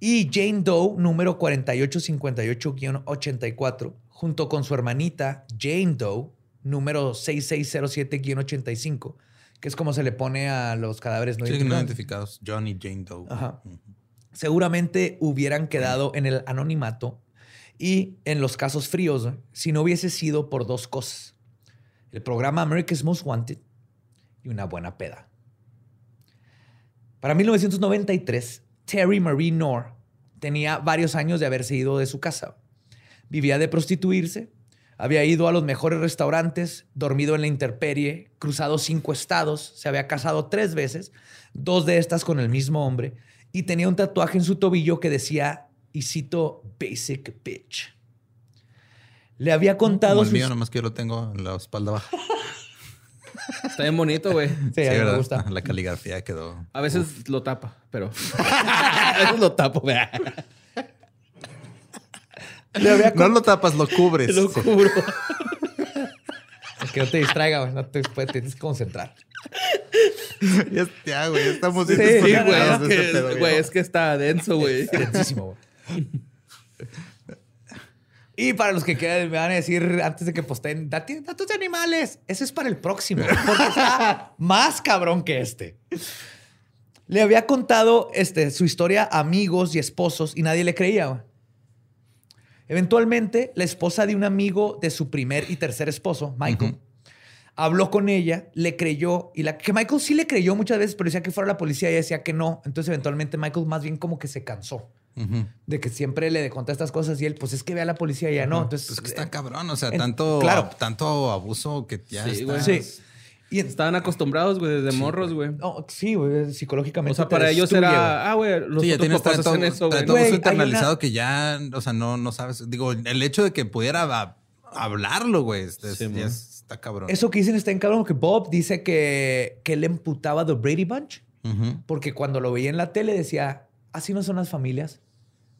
Y Jane Doe, número 4858-84, junto con su hermanita Jane Doe, número 6607-85, que es como se le pone a los cadáveres no Sí, no identificados. identificados. John y Jane Doe. Ajá. Seguramente hubieran quedado en el anonimato y en los casos fríos si no hubiese sido por dos cosas. El programa America's Most Wanted y una buena peda. Para 1993, Terry Marie Knorr tenía varios años de haberse ido de su casa. Vivía de prostituirse, había ido a los mejores restaurantes, dormido en la intemperie, cruzado cinco estados, se había casado tres veces, dos de estas con el mismo hombre, y tenía un tatuaje en su tobillo que decía, y cito, Basic Bitch. Le había contado Como el sus- mío, nomás que yo lo tengo en la espalda baja. Está bien bonito, güey. Sí, Sí, a mí me gusta. La caligrafía quedó. A veces lo tapa, pero. a veces lo tapo, güey. Le había No lo tapas, lo cubres. Lo cubro. Es que no te distraiga, güey. No te, te tienes que concentrar. ya, güey, ya estamos Sí, Sí, güey. Es este que, pedo, güey, es que está denso, güey. Densísimo, güey. Y para los que quieran, me van a decir antes de que posteen "Dati- datos de animales. Ese es para el próximo, porque está más cabrón que este. Le había contado este, su historia a amigos y esposos y nadie le creía. Eventualmente, la esposa de un amigo de su primer y tercer esposo, Michael, habló con ella, le creyó y la que Michael sí le creyó muchas veces, pero decía que fuera la policía y ella decía que no. Entonces, eventualmente, Michael más bien como que se cansó de que siempre le conté estas cosas y él, pues es que ve a la policía y ya no. Entonces, Pues que está cabrón. O sea, en- tanto, claro. tanto abuso que ya Sí, está. güey. Sí. Y en- Estaban acostumbrados, güey, desde morros, güey. no, sí, güey, psicológicamente. O sea, para ellos era, ah, güey, los Sí, ya tienes papás tanto, hacen eso, güey. tanto Güey, abuso hay internalizado una- que ya, o sea, no, no sabes. Digo, el hecho de que pudiera a- hablarlo, güey, es- es- Sí, ya man. está cabrón. Eso que dicen está en cabrón, que Bob dice que, que él emputaba The Brady Bunch porque cuando lo veía en la tele decía, así no son las familias.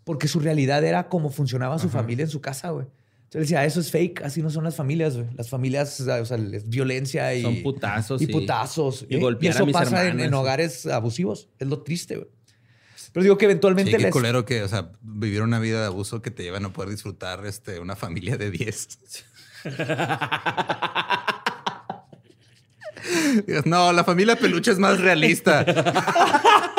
Porque su realidad era cómo funcionaba su familia en su casa, güey. Entonces decía, eso es fake, así no son las familias, güey. Las familias, o sea, es violencia y... Son putazos Y y- putazos. y ¿eh? a eso mis pasa en, hermanas. en hogares abusivos. Es lo triste, güey. Pero digo que eventualmente... Sí, qué les- culero que, o sea, vivir una vida de abuso que te lleva a no poder disfrutar este, una familia de 10. Digas, no, la familia peluche es más realista.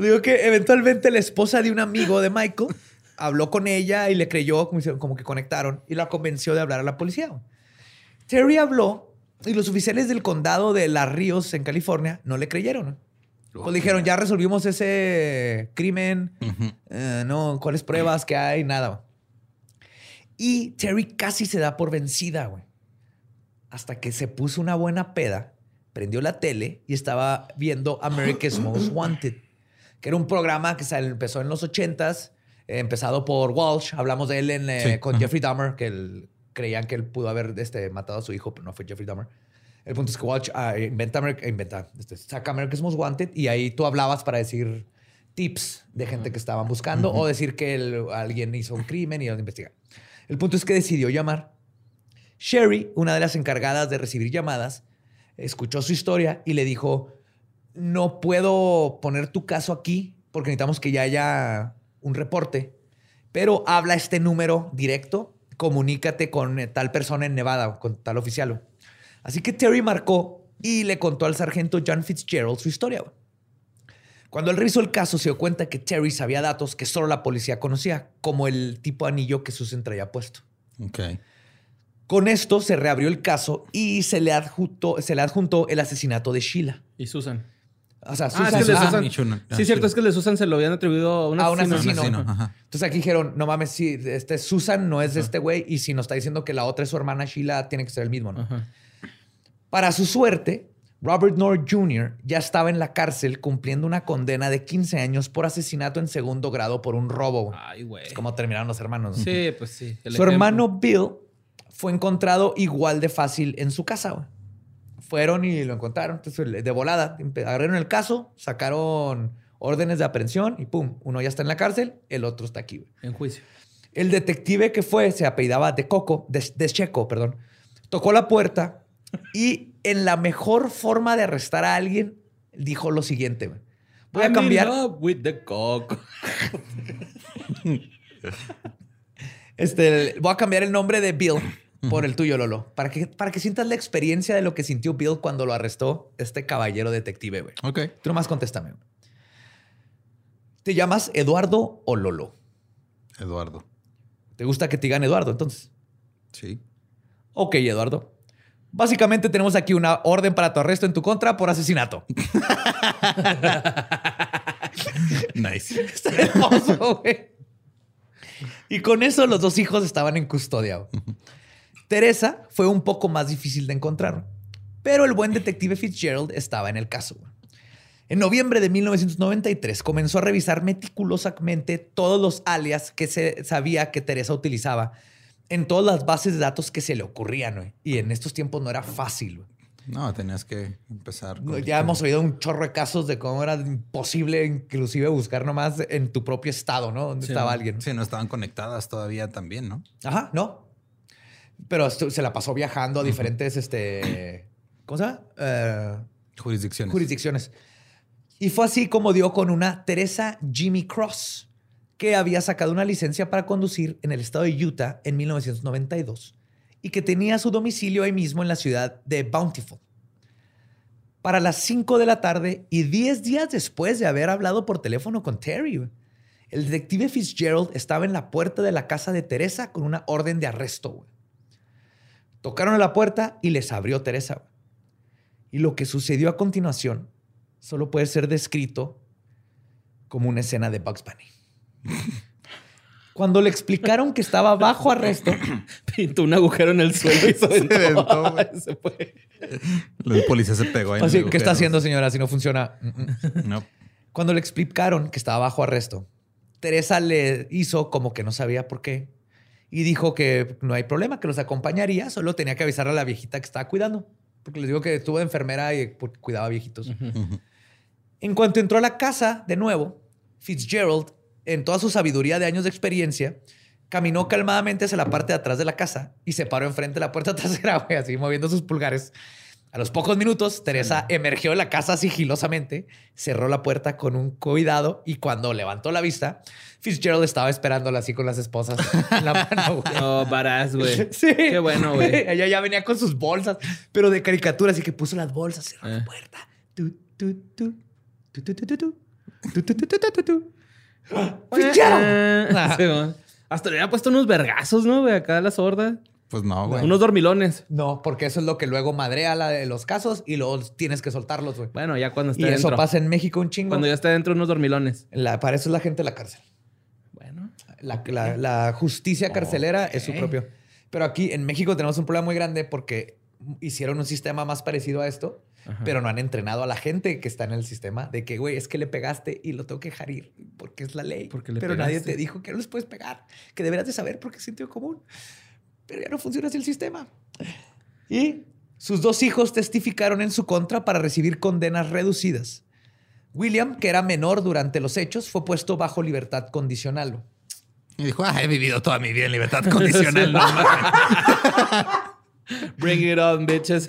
Digo que eventualmente la esposa de un amigo de Michael habló con ella y le creyó, como, que conectaron, y la convenció de hablar a la policía. Terry habló y los oficiales del condado de Las Ríos, en California, no le creyeron. Pues dijeron, ya resolvimos ese crimen, eh, no, cuáles pruebas que hay, nada. Y Terry casi se da por vencida, güey. Hasta que se puso una buena peda, prendió la tele y estaba viendo America's Most Wanted, que era un programa que empezó en los 80s, eh, empezado por Walsh. Hablamos de él en, eh, Sí, con ajá. Jeffrey Dahmer, que él- creían que él pudo haber este, matado a su hijo, pero no fue Jeffrey Dahmer. El punto es que Walsh ah, inventa, inventa este, saca America's Most Wanted y ahí tú hablabas para decir tips de gente que estaban buscando o decir que alguien hizo un crimen y iban a investigar. El punto es que decidió llamar. Sherry, una de las encargadas de recibir llamadas, escuchó su historia y le dijo, no puedo poner tu caso aquí porque necesitamos que ya haya un reporte, pero habla este número directo, comunícate con eh, tal persona en Nevada, con tal oficial. Así que Terry marcó y le contó al sargento John Fitzgerald su historia. Cuando él revisó el caso, se dio cuenta que Terry sabía datos que solo la policía conocía, como el tipo de anillo que Susan traía puesto. Ok. Con esto se reabrió el caso y se le adjuntó, se le adjuntó el asesinato de Sheila. Y Susan. O sea, Ah, Susan. es que Ah, Susan. y Shuna- ah, Sí, cierto, es que el de Susan se lo habían atribuido a un A un asesino. asesino. Un asesino, ajá. Entonces aquí dijeron, no mames, sí, este Susan no es de este güey y si nos está diciendo que la otra es su hermana Sheila, tiene que ser el mismo, ¿no? Ajá. Para su suerte, Robert North Jr. ya estaba en la cárcel cumpliendo una condena de 15 años por asesinato en segundo grado por un robo. güey. Ay, güey. Es como terminaron los hermanos. ¿no? Sí, pues sí. Su ejemplo. hermano Bill fue encontrado igual de fácil en su casa. güey. Fueron y lo encontraron. Entonces, de volada, agarraron el caso, sacaron órdenes de aprehensión y pum, uno ya está en la cárcel, el otro está aquí. güey. En juicio. El detective que fue, se apellidaba de Coco, de, de Checo, perdón, tocó la puerta y en la mejor forma de arrestar a alguien, dijo lo siguiente. güey. Voy a I'm in cambiar. love with the cock. Este, voy a cambiar el nombre de Bill por el tuyo, Lolo, para que, para que sientas la experiencia de lo que sintió Bill cuando lo arrestó este caballero detective, güey. Ok. Tú nomás contéstame. ¿Te llamas Eduardo o Lolo? Eduardo. ¿Te gusta que te digan Eduardo entonces? Sí. Ok, Eduardo. Básicamente tenemos aquí una orden para tu arresto en tu contra por asesinato. Nice. Está hermoso, güey. Y con eso los dos hijos estaban en custodia. Teresa fue un poco más difícil de encontrar, pero el buen detective Fitzgerald estaba en el caso. En noviembre de 1993 comenzó a revisar meticulosamente todos los alias que se sabía que Teresa utilizaba en todas las bases de datos que se le ocurrían. güey. Y en estos tiempos no era fácil. güey. No, tenías que empezar. Con- Ya hemos oído un chorro de casos de cómo era imposible inclusive buscar nomás en tu propio estado, ¿no? Donde Sí. estaba alguien. Sí, no estaban conectadas todavía también, ¿no? Ajá, no. Pero se la pasó viajando a diferentes, este, ¿cómo se llama? Eh, Jurisdicciones. jurisdicciones. Y fue así como dio con una Teresa Jimmy Cross, que había sacado una licencia para conducir en el estado de Utah en 1992 y que tenía su domicilio ahí mismo en la ciudad de Bountiful. para las 5 de la tarde y 10 días después de haber hablado por teléfono con Terry. El detective Fitzgerald estaba en la puerta de la casa de Teresa con una orden de arresto. Tocaron a la puerta y les abrió Teresa. Y lo que sucedió a continuación solo puede ser descrito como una escena de Bugs Bunny. Cuando le explicaron que estaba bajo arresto, Pintó un agujero en el suelo y se aventó. Se fue. El policía se pegó ahí. así, ¿qué está haciendo, señora? Si no funciona. No. Cuando le explicaron que estaba bajo arresto, Teresa le hizo como que no sabía por qué y dijo que no hay problema, que los acompañaría, solo tenía que avisarle a la viejita que estaba cuidando, porque les digo que estuvo de enfermera y cuidaba viejitos. En cuanto entró a la casa de nuevo, Fitzgerald, en toda su sabiduría de años de experiencia, caminó calmadamente hacia la parte de atrás de la casa y se paró enfrente de la puerta trasera, güey, así moviendo sus pulgares. A los pocos minutos, Teresa emergió de la casa sigilosamente, cerró la puerta con un cuidado y cuando levantó la vista, Fitzgerald estaba esperándola así con las esposas en la mano, güey. No, varas, güey. Sí. Qué bueno, güey. Ella ya venía con sus bolsas, pero de caricatura, así que puso las bolsas, cerró Eh. la puerta. Tu, tu, tu, tu, tu, tu, tu, tu. Tu, tu, tu, tu, tu, tu, tu. Fitzgerald. Ah. Hasta le había puesto unos vergazos, ¿no, güey? Acá a la sorda. Pues no, güey. Unos dormilones. No, porque eso es lo que luego madrea la de los casos y luego tienes que soltarlos, güey. Bueno, ya cuando Y está eso pasa en México un chingo. Cuando ya está dentro, unos dormilones. La- para eso es la gente de la cárcel. Bueno. La, la- la justicia carcelera es su propio. Pero aquí en México tenemos un problema muy grande porque hicieron un sistema más parecido a esto, pero no han entrenado a la gente que está en el sistema de que, güey, es que le pegaste y lo tengo que dejar ir porque es la ley. Porque le pero nadie te dijo que no les puedes pegar, que deberás de saber porque es sentido común. Pero ya no funciona así el sistema. Y sus dos hijos testificaron en su contra para recibir condenas reducidas. William, que era menor durante los hechos, fue puesto bajo libertad condicional. Y dijo, ah, he vivido toda mi vida en libertad condicional. no mames". Bring it on, bitches.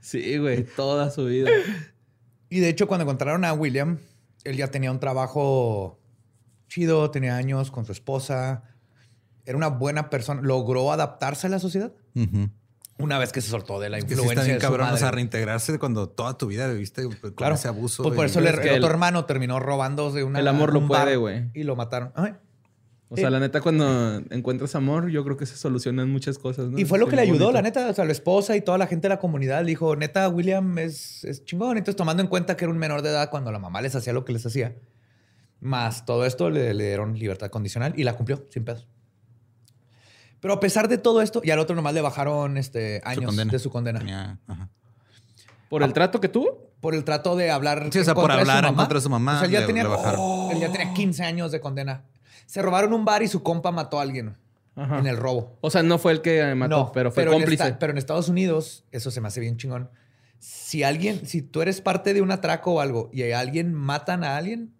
sí, güey. Toda su vida. Y de hecho, cuando encontraron a William, él ya tenía un trabajo chido, tenía años con su esposa, era una buena persona, logró adaptarse a la sociedad Ujú. una vez que se soltó de la Que sí influencia está bien de su cabrón, o madre. sea, reintegrarse cuando toda tu vida viviste con Claro. ese abuso. Pues por eso le- Es que el otro el- hermano terminó robando de una. El amor lo puede, güey. Y lo mataron. Ay. O sea, la neta, cuando encuentras amor, yo creo que se solucionan muchas cosas, ¿no? Y fue lo que le ayudó, bonito. la neta. O sea, la esposa y toda la gente de la comunidad le dijo, neta, William es, es chingón. Entonces, tomando en cuenta que era un menor de edad cuando la mamá les hacía lo que les hacía, más todo esto le, le dieron libertad condicional y la cumplió sin pedos. Pero a pesar de todo esto, y al otro nomás le bajaron este, años de su condena. Tenía- ajá. ¿Por el trato que tuvo? Por el trato de hablar. Sí, o en sea, por hablar en contra de su mamá, O sea, él ya, le- tenía, le bajaron. él ya tenía 15 años de condena. Se robaron un bar y su compa mató a alguien Ajá. en el robo. O sea, no fue el que mató, No, pero fue en cómplice. esta- pero en Estados Unidos, eso se me hace bien chingón. Si alguien, si tú eres parte de un atraco o algo y a alguien matan a alguien,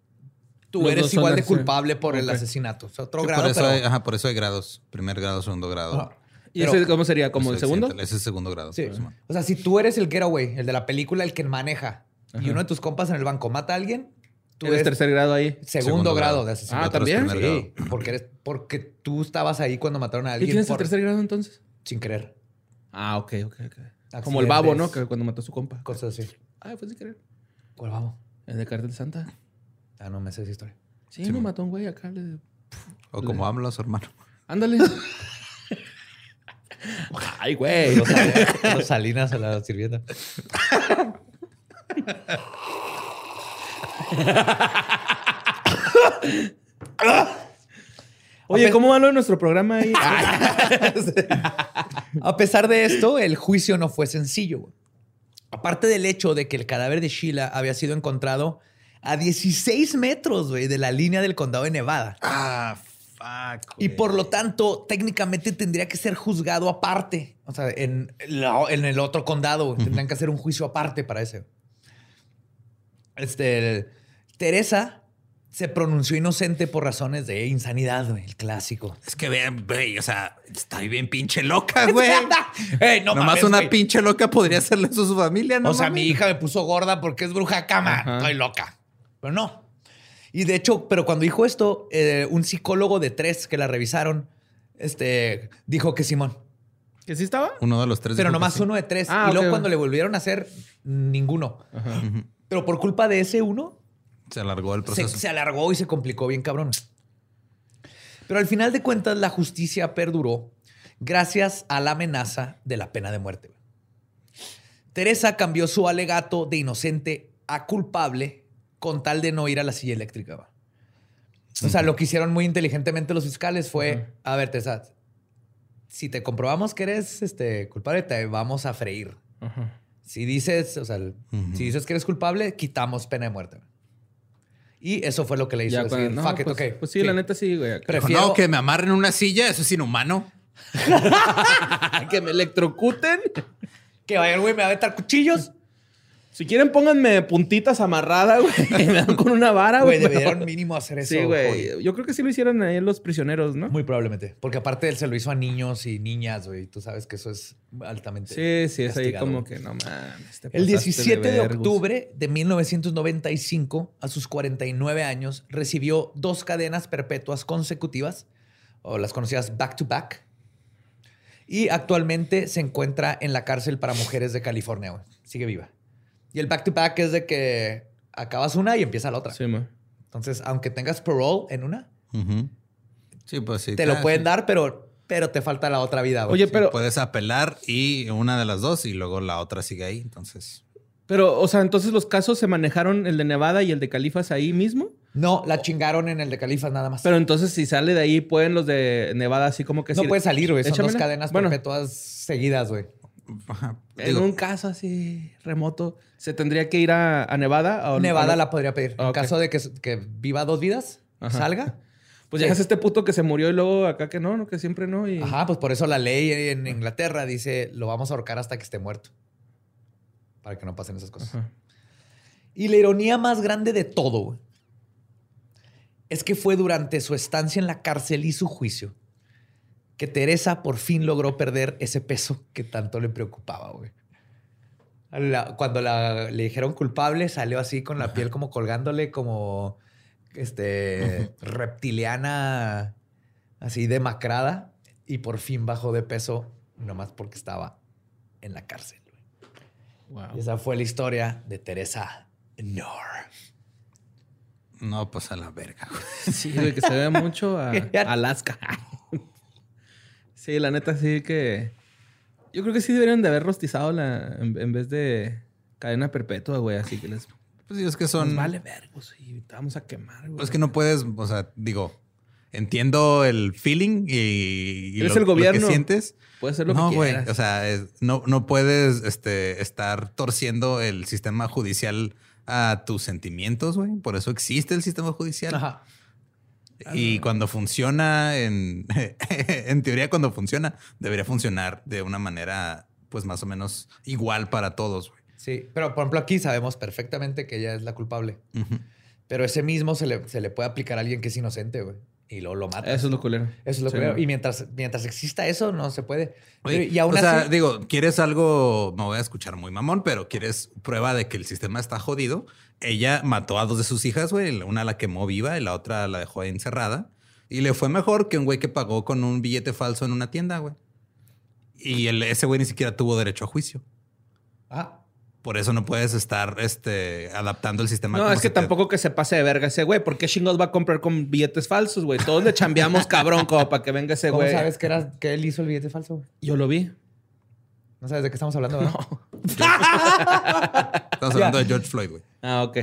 tú Los eres igual de culpable por el asesinato. O sea, otro Sí, grado, por, eso pero- hay, ajá, por eso hay grados. Primer grado, segundo grado. Ajá. ¿Y Pero- ese cómo sería? ¿Como el segundo? Ese es el segundo grado. Sí. O sea, si tú eres el getaway, el de la película, el que maneja, y uno de tus compas en el banco mata a alguien, tú Eres eres tercer grado ahí. segundo, Segundo grado grado. de Ah, asesinato. Es ¿también? Sí, porque, eres, porque tú estabas ahí cuando mataron a ¿Y alguien quién es el tercer grado entonces? sin querer. Ah, ok, ok, ok. Como el babo, ¿no? Que cuando mató a su compa. Cosas así. Ah, fue sin querer. ¿Cuál babo? El de Cartel de Santa. Ah, no me sé esa historia. Sí, Sí, no mo. mató a un güey acá. le- O como habla su hermano. Ándale. Ay, güey. Los, los Salinas a la sirvienta. Oye, ¿cómo va lo de nuestro programa ahí? A pesar de esto, el juicio no fue sencillo. Aparte del hecho de que el cadáver de Sheila había sido encontrado a 16 metros güey, de la línea del condado de Nevada. Ah, fuck. Y por lo tanto, técnicamente tendría que ser juzgado aparte. O sea, en, la- en el otro condado güey, tendrían que hacer un juicio aparte para ese. Este, Teresa se pronunció inocente por razones de insanidad, güey, el clásico. Es que vean, güey, o sea, está bien pinche loca, güey. Ey, no Nomás mames, una güey. pinche loca podría hacerle eso a su familia, ¿no? o sea, mames? mi hija me puso gorda porque es bruja cama. Ajá. Estoy loca. Pero no. Y de hecho, pero cuando dijo esto, eh, un psicólogo de tres que la revisaron, este, dijo que Simón. ¿Que sí estaba? Uno de los tres. Pero nomás sí. uno de tres. Ah, y luego cuando le volvieron a hacer, ninguno. Pero por culpa de ese uno, Se alargó el se, proceso. se alargó y se complicó bien cabrón. Pero al final de cuentas, la justicia perduró gracias a la amenaza de la pena de muerte. Teresa cambió su alegato de inocente a culpable con tal de no ir a la silla eléctrica. güey. O sea, lo que hicieron muy inteligentemente los fiscales fue, a ver, si te comprobamos que eres este, culpable, te vamos a freír. Si dices, o sea, si dices que eres culpable, quitamos pena de muerte. Y eso fue lo que le hizo Ya decir, no, fuck it, pues, ok. pues sí, la neta sí, güey. Prefiero- no, que me amarren en una silla, eso es inhumano. que me electrocuten. Que vaya el güey, me va a aventar cuchillos. Si quieren, pónganme puntitas amarradas, güey. Me dan con una vara, Güey, güey. debieron mínimo hacer eso. Sí, güey. Yo creo que sí lo hicieron ahí los prisioneros, ¿no? Muy probablemente. Porque aparte él se lo hizo a niños y niñas, güey. Tú sabes que eso es altamente. Sí, sí, es ahí como que no mames. El pasaste 17 de, vergus. octubre de 1995, a sus 49 años, recibió dos cadenas perpetuas consecutivas, o las conocidas back to back. Y actualmente se encuentra en la cárcel para mujeres de California. güey. Sigue viva. Y el back to back es de que acabas una y empieza la otra. Sí, man. Entonces, aunque tengas parole en una. Sí, pues sí. te lo pueden sí. dar, pero, pero te falta la otra vida. güey. Oye, Sí, pero, puedes apelar y una de las dos y luego la otra sigue ahí. Entonces, pero, o sea, entonces los casos se manejaron el de Nevada y el de Califas ahí mismo. No, la chingaron en el de Califas nada más. Pero entonces, si sale de ahí, pueden los de Nevada así como que no puede salir, güey. Son dos cadenas Bueno, perpetuas seguidas, güey. En digo, un caso así remoto, ¿se tendría que ir a, a Nevada? o- Nevada o no? la podría pedir. Ah, En ok. caso de que, que viva dos vidas, Ajá. salga. Pues Sí. ya es este puto que se murió y luego acá que no, no, que siempre no. Y... Ajá, pues por eso la ley en Inglaterra dice lo vamos a ahorcar hasta que esté muerto. Para que no pasen esas cosas. Ajá. Y la ironía más grande de todo, es que fue durante su estancia en la cárcel y su juicio que Teresa por fin logró perder ese peso que tanto le preocupaba, güey. La- cuando la- le dijeron culpable, salió así con la piel como colgándole, como este reptiliana, así demacrada, y por fin bajó de peso, nomás porque estaba en la cárcel. Wow. Y esa fue la historia de Teresa Nor. no, pues a la verga. güey. Sí, güey, que se ve mucho a Alaska. Sí, la neta sí que... Yo creo que sí deberían de haber rostizado la... En, en vez de cadena perpetua, güey. Así que les... Pues sí, es que Nos son. vale vergos y te vamos a quemar, güey. Pues que no puedes, o sea, digo, entiendo el feeling y, y lo, el gobierno. lo que sientes. Puedes hacer lo no, que güey. quieras. O sea, es- no, no puedes este, estar torciendo el sistema judicial a tus sentimientos, güey. Por eso existe el sistema judicial. Ajá. Y cuando funciona, en, en teoría, cuando funciona, debería funcionar de una manera, pues más o menos igual para todos, güey. Sí, pero por ejemplo aquí sabemos perfectamente que ella es la culpable. Pero ese mismo se le, se le puede aplicar a alguien que es inocente, güey. Y luego lo mata. Eso es lo culero. Eso es lo Sí, güey. Y mientras, mientras exista eso, no se puede. Oye, Pero- y aún o sea, digo, ¿quieres algo? Me voy a escuchar muy mamón, pero ¿quieres prueba de que el sistema está jodido? Ella mató a dos de sus hijas, güey. Una la quemó viva y la otra la dejó ahí encerrada. Y le fue mejor que un güey que pagó con un billete falso en una tienda, güey. Y el- ese güey ni siquiera tuvo derecho a juicio. Ah, Por eso no puedes estar este, adaptando el sistema. No, es que te- tampoco que se pase de verga ese güey. ¿Por qué chingados va a comprar con billetes falsos, güey? Todos le chambeamos cabrón como para que venga ese ¿cómo güey. sabes que, era, que él hizo el billete falso? güey? Yo lo vi. No sabes de qué estamos hablando, ¿verdad? Estamos hablando de George Floyd, güey. Ah, ok.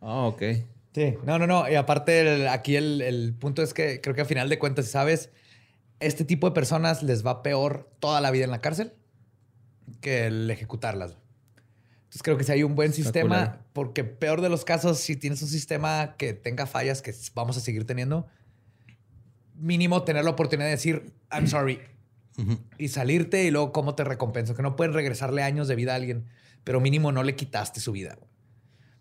Ah, ok. Sí, no, no, no. Y aparte, el- aquí el, el punto es que creo que a final de cuentas, ¿sabes? Este tipo de personas les va peor toda la vida en la cárcel que el ejecutarlas. Entonces creo que si hay un buen sistema, porque peor de los casos, si tienes un sistema que tenga fallas que vamos a seguir teniendo, mínimo tener la oportunidad de decir, I'm sorry, y salirte y luego cómo te recompenso. Que no puedes regresarle años de vida a alguien, pero mínimo no le quitaste su vida.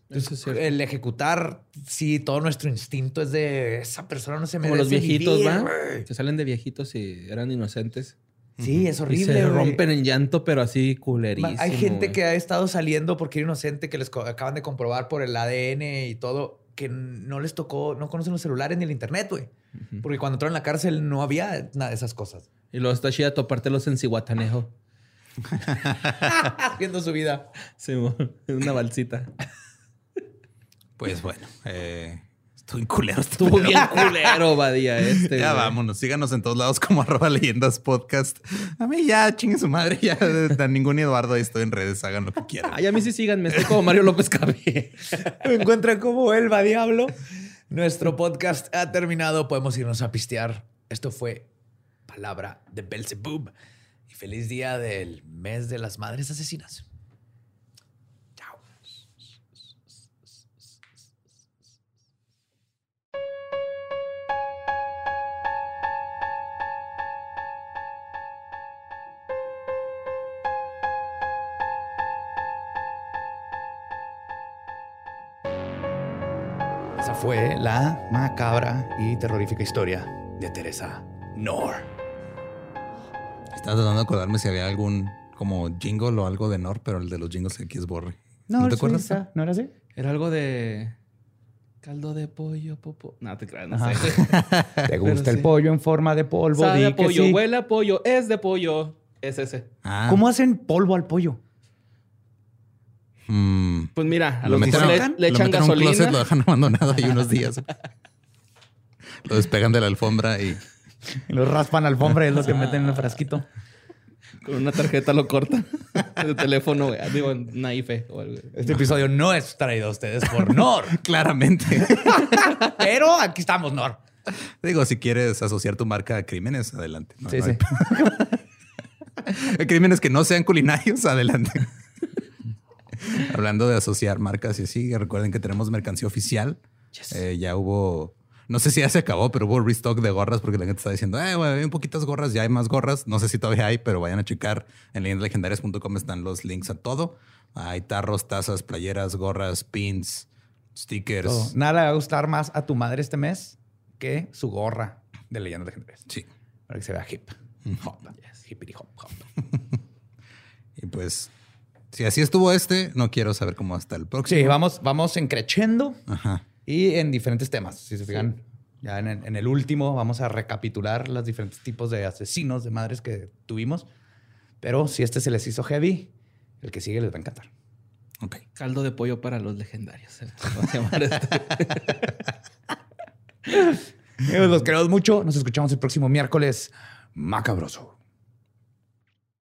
Eso es cierto. El ejecutar, sí, todo nuestro instinto es de esa persona no se Como merece los viejitos, vivir, ¿va? güey". Que salen de viejitos y eran inocentes. Sí, es Y horrible. se rompen en llanto, pero así culerísimo. Hay gente que ha estado saliendo porque era inocente, que les acaban de comprobar por el ADN y todo, que no les tocó, no conocen los celulares ni el internet, güey. Porque cuando entraron en la cárcel no había nada de esas cosas. Y luego está chida topártelos en Cihuatanejo. Haciendo su vida. Sí, una balsita. Pues bueno, eh, estuvo culero. Este Estuvo bien culero, Badía, este. Ya vámonos, síganos en todos lados como arroba leyendas podcast. A mí ya chingue su madre, ya a ningún Eduardo ahí estoy en redes, hagan lo que quieran. Ay, a mí sí síganme. Estoy como Mario López Cabe. Me encuentran como Elba Diablo. Nuestro podcast ha terminado. Podemos irnos a pistear. Esto fue Palabra de Belzebub. Y feliz día del mes de las madres asesinas. Fue la macabra y terrorífica historia de Teresa Nor. Estaba tratando de acordarme si había algún como jingle o algo de Nor, pero el de los jingles aquí es borre. ¿No, te acuerdas? ¿No era así? Era algo de. Caldo de pollo, popo. No, te creas, no Ajá. sé. ¿Te gusta sí. el pollo en forma de polvo? Sabe Di a que pollo, sí. huele a pollo, es de pollo. Es ese. Ah, ¿Cómo hacen polvo al pollo? mm, Pues mira, a lo lo meten, mejor a- le, le lo echan meten a un gasolina. closet, lo dejan abandonado ahí unos días. lo despegan de la alfombra y Lo raspan la alfombra y es lo que meten en el frasquito. Con una tarjeta lo cortan. de teléfono, güey. Digo, una IFE o algo. Este episodio no es traído a ustedes por Nor. claramente. Pero aquí estamos, Nor. Digo, si quieres asociar tu marca a crímenes, adelante. No, Sí, no sí. hay- Crímenes que no sean culinarios, adelante. Hablando de asociar marcas y así, recuerden que tenemos mercancía oficial. Eh, ya hubo, no sé si ya se acabó, pero hubo restock de gorras porque la gente está diciendo, eh, güey, hay un poquitas gorras, ya hay más gorras. No sé si todavía hay, pero vayan a checar. En leyendalegendarias.com están los links a todo. Hay tarros, tazas, playeras, gorras, pins, stickers. Todo. Nada le va a gustar más a tu madre este mes que su gorra de leyendas legendarias. Sí. Para que se vea hip. Hop. Hippity hop hop. Y pues, si así estuvo este, no quiero saber cómo hasta el próximo. Sí, vamos, vamos encrechendo y en diferentes temas. Si se fijan, ya en el, en el último vamos a recapitular los diferentes tipos de asesinos de madres que tuvimos. Pero si este se les hizo heavy, el que sigue les va a encantar. Ok. Caldo de pollo para los legendarios. eh. Este. Amigos, Los queremos mucho. Nos escuchamos el próximo miércoles. Macabroso.